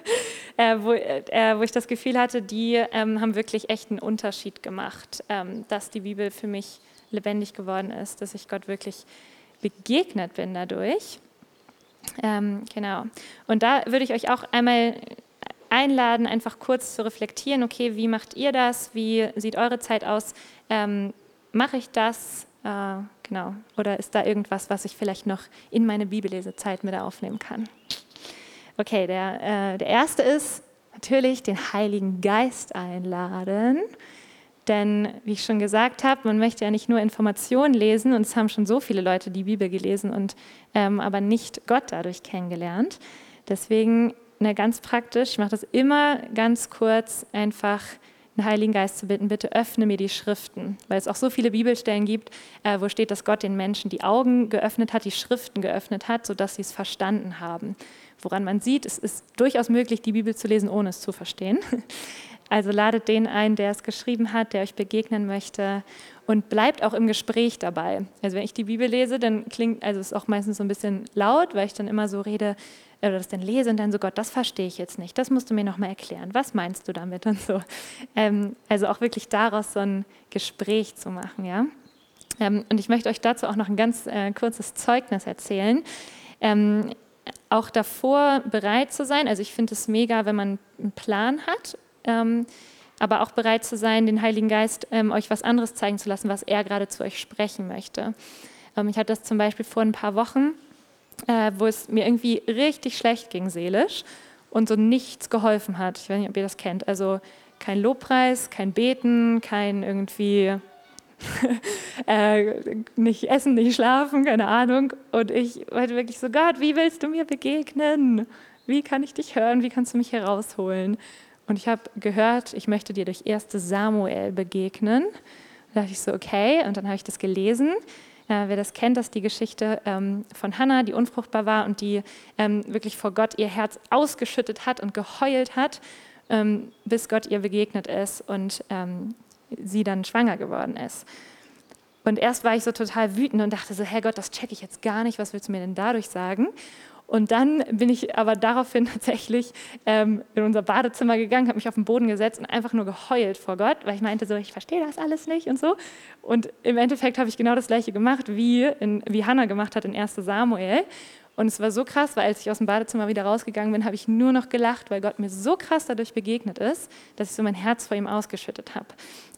äh, wo, äh, wo, ich das Gefühl hatte, die ähm, haben wirklich echt einen Unterschied gemacht, ähm, dass die Bibel für mich lebendig geworden ist, dass ich Gott wirklich begegnet bin dadurch. Ähm, genau. Und da würde ich euch auch einmal einladen, einfach kurz zu reflektieren, okay, wie macht ihr das? Wie sieht eure Zeit aus? Ähm, Mache ich das? Äh, genau. Oder ist da irgendwas, was ich vielleicht noch in meine Bibellesezeit mit aufnehmen kann? Okay, der, äh, der erste ist natürlich den Heiligen Geist einladen. Denn, wie ich schon gesagt habe, man möchte ja nicht nur Informationen lesen, und es haben schon so viele Leute die Bibel gelesen und ähm, aber nicht Gott dadurch kennengelernt. Deswegen ne, ganz praktisch, ich mache das immer ganz kurz, einfach den Heiligen Geist zu bitten, bitte öffne mir die Schriften, weil es auch so viele Bibelstellen gibt, äh, wo steht, dass Gott den Menschen die Augen geöffnet hat, die Schriften geöffnet hat, sodass sie es verstanden haben. Woran man sieht, es ist durchaus möglich, die Bibel zu lesen, ohne es zu verstehen. Also ladet den ein, der es geschrieben hat, der euch begegnen möchte und bleibt auch im Gespräch dabei. Also wenn ich die Bibel lese, dann klingt, also es ist auch meistens so ein bisschen laut, weil ich dann immer so rede, oder das dann lese und dann so, Gott, das verstehe ich jetzt nicht, das musst du mir nochmal erklären, was meinst du damit und so. Ähm, also auch wirklich daraus so ein Gespräch zu machen, ja. Ähm, und ich möchte euch dazu auch noch ein ganz äh, kurzes Zeugnis erzählen. Ähm, auch davor bereit zu sein, also ich finde es mega, wenn man einen Plan hat ähm, aber auch bereit zu sein, den Heiligen Geist ähm, euch was anderes zeigen zu lassen, was er gerade zu euch sprechen möchte. Ähm, ich hatte das zum Beispiel vor ein paar Wochen, äh, wo es mir irgendwie richtig schlecht ging seelisch und so nichts geholfen hat. Ich weiß nicht, ob ihr das kennt. Also kein Lobpreis, kein Beten, kein irgendwie äh, nicht essen, nicht schlafen, keine Ahnung. Und ich wollte wirklich so, Gott, wie willst du mir begegnen? Wie kann ich dich hören? Wie kannst du mich herausholen? Und ich habe gehört, ich möchte dir durch 1 Samuel begegnen. Da dachte ich so, okay. Und dann habe ich das gelesen. Äh, wer das kennt, das ist die Geschichte ähm, von Hannah, die unfruchtbar war und die ähm, wirklich vor Gott ihr Herz ausgeschüttet hat und geheult hat, ähm, bis Gott ihr begegnet ist und ähm, sie dann schwanger geworden ist. Und erst war ich so total wütend und dachte so, Herr Gott, das checke ich jetzt gar nicht, was willst du mir denn dadurch sagen? Und dann bin ich aber daraufhin tatsächlich ähm, in unser Badezimmer gegangen, habe mich auf den Boden gesetzt und einfach nur geheult vor Gott, weil ich meinte so, ich verstehe das alles nicht und so. Und im Endeffekt habe ich genau das gleiche gemacht, wie, in, wie Hannah gemacht hat in 1 Samuel. Und es war so krass, weil als ich aus dem Badezimmer wieder rausgegangen bin, habe ich nur noch gelacht, weil Gott mir so krass dadurch begegnet ist, dass ich so mein Herz vor ihm ausgeschüttet habe.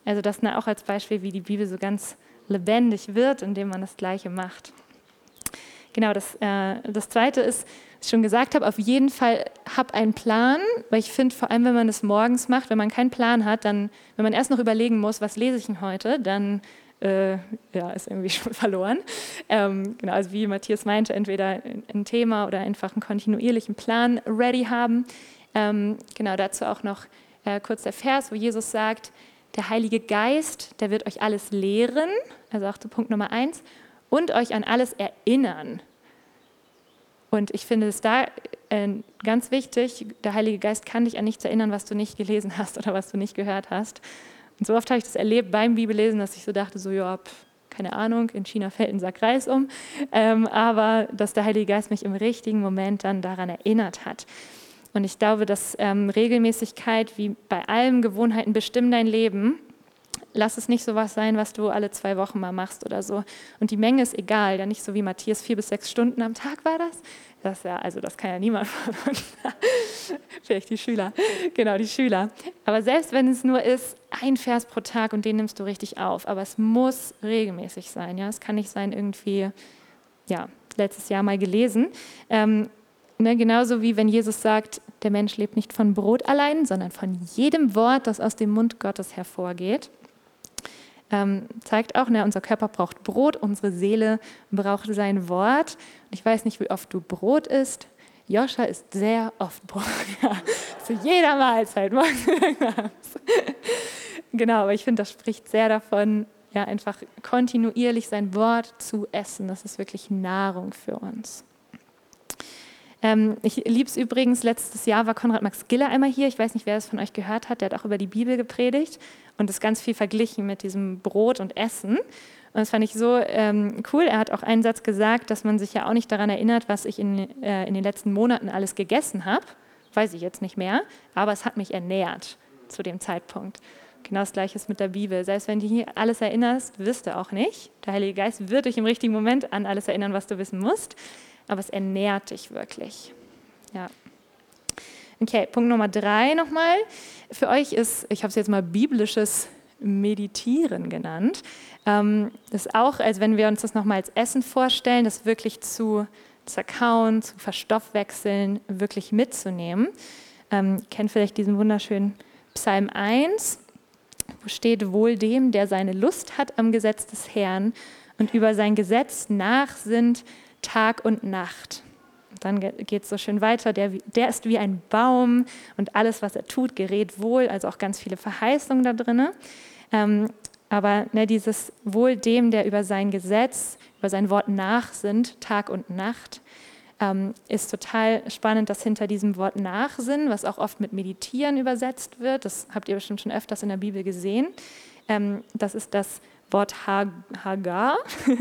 Also das auch als Beispiel, wie die Bibel so ganz lebendig wird, indem man das Gleiche macht. Genau, das, äh, das Zweite ist, was ich schon gesagt habe, auf jeden Fall hab einen Plan, weil ich finde, vor allem wenn man das morgens macht, wenn man keinen Plan hat, dann, wenn man erst noch überlegen muss, was lese ich denn heute, dann äh, ja, ist irgendwie schon verloren. Ähm, genau, also wie Matthias meinte, entweder ein Thema oder einfach einen kontinuierlichen Plan ready haben. Ähm, genau, dazu auch noch äh, kurz der Vers, wo Jesus sagt, der Heilige Geist, der wird euch alles lehren, also auch zu Punkt Nummer eins, und euch an alles erinnern. Und ich finde es da äh, ganz wichtig, der Heilige Geist kann dich an nichts erinnern, was du nicht gelesen hast oder was du nicht gehört hast. Und so oft habe ich das erlebt beim Bibellesen, dass ich so dachte, so ja, keine Ahnung, in China fällt ein Sack Reis um, ähm, aber dass der Heilige Geist mich im richtigen Moment dann daran erinnert hat. Und ich glaube, dass ähm, Regelmäßigkeit wie bei allen Gewohnheiten bestimmt dein Leben lass es nicht so was sein, was du alle zwei Wochen mal machst oder so. Und die Menge ist egal, ja nicht so wie Matthias, vier bis sechs Stunden am Tag war das. Das ja, also das kann ja niemand von. Vielleicht die Schüler, genau die Schüler. Aber selbst wenn es nur ist, ein Vers pro Tag und den nimmst du richtig auf, aber es muss regelmäßig sein. Ja, es kann nicht sein irgendwie, ja, letztes Jahr mal gelesen. Ähm, ne, genauso wie wenn Jesus sagt, der Mensch lebt nicht von Brot allein, sondern von jedem Wort, das aus dem Mund Gottes hervorgeht ähm, zeigt auch, ne, unser Körper braucht Brot, unsere Seele braucht sein Wort. ich weiß nicht, wie oft du Brot isst. Joscha isst sehr oft Brot. Ja, zu jeder Mahlzeit. genau, aber ich finde, das spricht sehr davon, ja, einfach kontinuierlich sein Wort zu essen. Das ist wirklich Nahrung für uns. Ähm, ich liebe es übrigens, letztes Jahr war Konrad Max Giller einmal hier. Ich weiß nicht, wer das von euch gehört hat. Der hat auch über die Bibel gepredigt und das ganz viel verglichen mit diesem Brot und Essen. Und das fand ich so ähm, cool. Er hat auch einen Satz gesagt, dass man sich ja auch nicht daran erinnert, was ich in, äh, in den letzten Monaten alles gegessen habe. Weiß ich jetzt nicht mehr, aber es hat mich ernährt zu dem Zeitpunkt. Genau das Gleiche ist mit der Bibel. Selbst wenn du hier alles erinnerst, wirst du auch nicht. Der Heilige Geist wird dich im richtigen Moment an alles erinnern, was du wissen musst aber es ernährt dich wirklich. Ja. Okay, Punkt Nummer drei nochmal. Für euch ist, ich habe es jetzt mal biblisches Meditieren genannt. Ähm, das ist auch, als wenn wir uns das nochmal als Essen vorstellen, das wirklich zu zerkauen, zu verstoffwechseln, wirklich mitzunehmen. Ähm, kennt vielleicht diesen wunderschönen Psalm 1, wo steht, wohl dem, der seine Lust hat am Gesetz des Herrn und über sein Gesetz nachsinnt Tag und Nacht. dann geht es so schön weiter. Der, der ist wie ein Baum und alles, was er tut, gerät wohl. Also auch ganz viele Verheißungen da drin. Ähm, aber ne, dieses Wohl dem, der über sein Gesetz, über sein Wort nachsinnt, Tag und Nacht, ähm, ist total spannend, dass hinter diesem Wort Nachsinn, was auch oft mit Meditieren übersetzt wird, das habt ihr bestimmt schon öfters in der Bibel gesehen, ähm, das ist das Wort Hagar.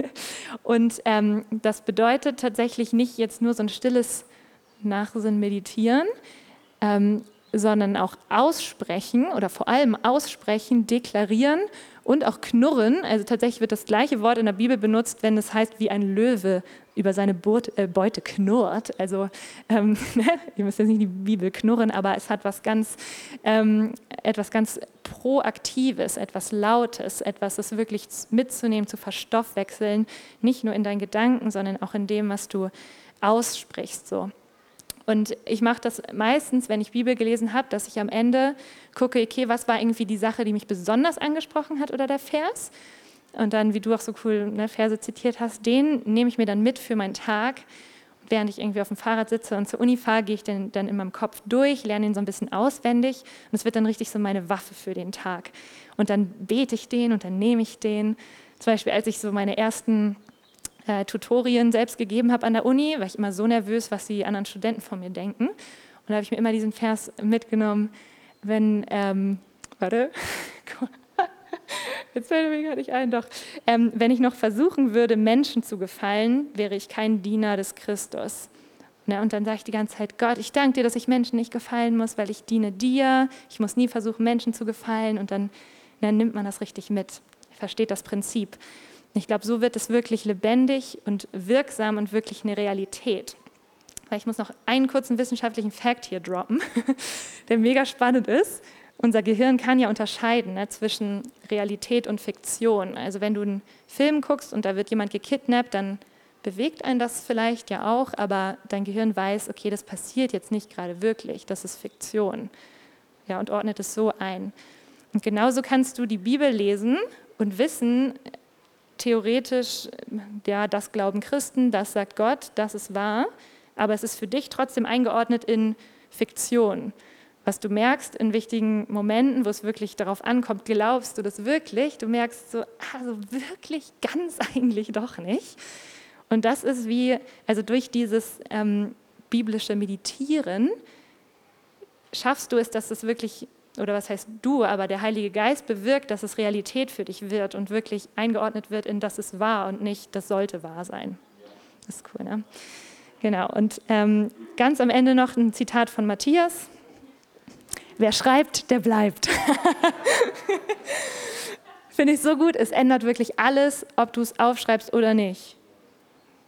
Und ähm, das bedeutet tatsächlich nicht jetzt nur so ein stilles Nachsinn meditieren, ähm, sondern auch aussprechen oder vor allem aussprechen, deklarieren und auch knurren. Also tatsächlich wird das gleiche Wort in der Bibel benutzt, wenn es heißt, wie ein Löwe über seine äh, Beute knurrt. Also ähm, ihr müsst jetzt nicht die Bibel knurren, aber es hat was ganz, ähm, etwas ganz Proaktives, etwas Lautes, etwas, das wirklich mitzunehmen, zu verstoffwechseln, nicht nur in deinen Gedanken, sondern auch in dem, was du aussprichst. So. Und ich mache das meistens, wenn ich Bibel gelesen habe, dass ich am Ende gucke, okay, was war irgendwie die Sache, die mich besonders angesprochen hat oder der Vers. Und dann, wie du auch so cool ne, Verse zitiert hast, den nehme ich mir dann mit für meinen Tag. Während ich irgendwie auf dem Fahrrad sitze und zur Uni fahre, gehe ich den dann in meinem Kopf durch, lerne ihn so ein bisschen auswendig und es wird dann richtig so meine Waffe für den Tag. Und dann bete ich den und dann nehme ich den. Zum Beispiel, als ich so meine ersten äh, Tutorien selbst gegeben habe an der Uni, war ich immer so nervös, was die anderen Studenten von mir denken. Und da habe ich mir immer diesen Vers mitgenommen, wenn, ähm, warte, jetzt fällt mir gar nicht ein, doch, ähm, wenn ich noch versuchen würde, Menschen zu gefallen, wäre ich kein Diener des Christus. Ne, und dann sage ich die ganze Zeit, Gott, ich danke dir, dass ich Menschen nicht gefallen muss, weil ich diene dir. Ich muss nie versuchen, Menschen zu gefallen. Und dann, dann nimmt man das richtig mit, versteht das Prinzip. Ich glaube, so wird es wirklich lebendig und wirksam und wirklich eine Realität. Ich muss noch einen kurzen wissenschaftlichen Fakt hier droppen, der mega spannend ist. Unser Gehirn kann ja unterscheiden ne, zwischen Realität und Fiktion. Also wenn du einen Film guckst und da wird jemand gekidnappt, dann bewegt einen das vielleicht ja auch, aber dein Gehirn weiß, okay, das passiert jetzt nicht gerade wirklich, das ist Fiktion. Ja, und ordnet es so ein. Und genauso kannst du die Bibel lesen und wissen, theoretisch, ja, das glauben Christen, das sagt Gott, das ist wahr, aber es ist für dich trotzdem eingeordnet in Fiktion. Was du merkst in wichtigen Momenten, wo es wirklich darauf ankommt, glaubst du das wirklich? Du merkst so, also wirklich ganz eigentlich doch nicht. Und das ist wie, also durch dieses ähm, biblische Meditieren schaffst du es, dass es wirklich oder was heißt du, aber der Heilige Geist bewirkt, dass es Realität für dich wird und wirklich eingeordnet wird in das ist wahr und nicht das sollte wahr sein. Das ist cool, ne? Genau, und ähm, ganz am Ende noch ein Zitat von Matthias. Wer schreibt, der bleibt. Finde ich so gut, es ändert wirklich alles, ob du es aufschreibst oder nicht.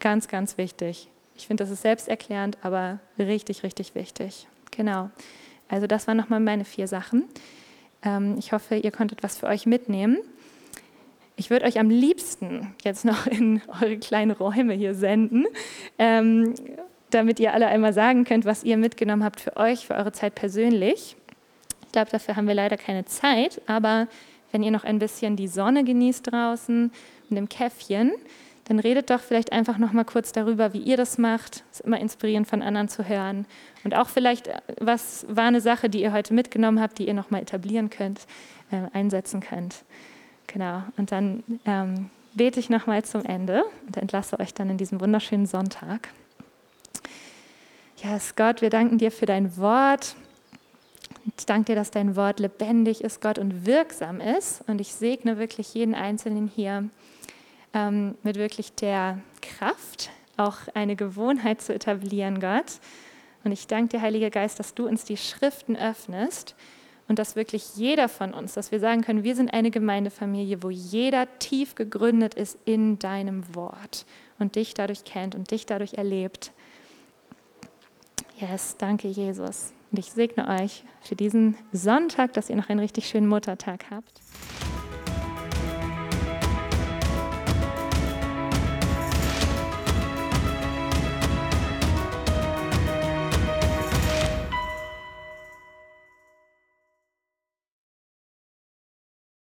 Ganz, ganz wichtig. Ich finde, das ist selbsterklärend, aber richtig, richtig wichtig. Genau. Also das waren nochmal meine vier Sachen. Ähm, ich hoffe, ihr konntet was für euch mitnehmen. Ich würde euch am liebsten jetzt noch in eure kleinen Räume hier senden, ähm, damit ihr alle einmal sagen könnt, was ihr mitgenommen habt für euch, für eure Zeit persönlich. Ich glaube, dafür haben wir leider keine Zeit, aber wenn ihr noch ein bisschen die Sonne genießt draußen mit dem Käffchen, dann redet doch vielleicht einfach noch mal kurz darüber, wie ihr das macht. Es ist immer inspirierend von anderen zu hören. Und auch vielleicht, äh, was war eine Sache, die ihr heute mitgenommen habt, die ihr noch mal etablieren könnt, äh, einsetzen könnt. Genau. Und dann ähm, bete ich noch mal zum Ende und entlasse euch dann in diesem wunderschönen Sonntag. Ja, yes, Gott, wir danken dir für dein Wort. Ich danke dir, dass dein Wort lebendig ist, Gott, und wirksam ist. Und ich segne wirklich jeden Einzelnen hier ähm, mit wirklich der Kraft, auch eine Gewohnheit zu etablieren, Gott. Und ich danke dir, Heiliger Geist, dass du uns die Schriften öffnest und dass wirklich jeder von uns, dass wir sagen können, wir sind eine Gemeindefamilie, wo jeder tief gegründet ist in deinem Wort und dich dadurch kennt und dich dadurch erlebt. Yes, danke Jesus. Und ich segne euch für diesen Sonntag, dass ihr noch einen richtig schönen Muttertag habt.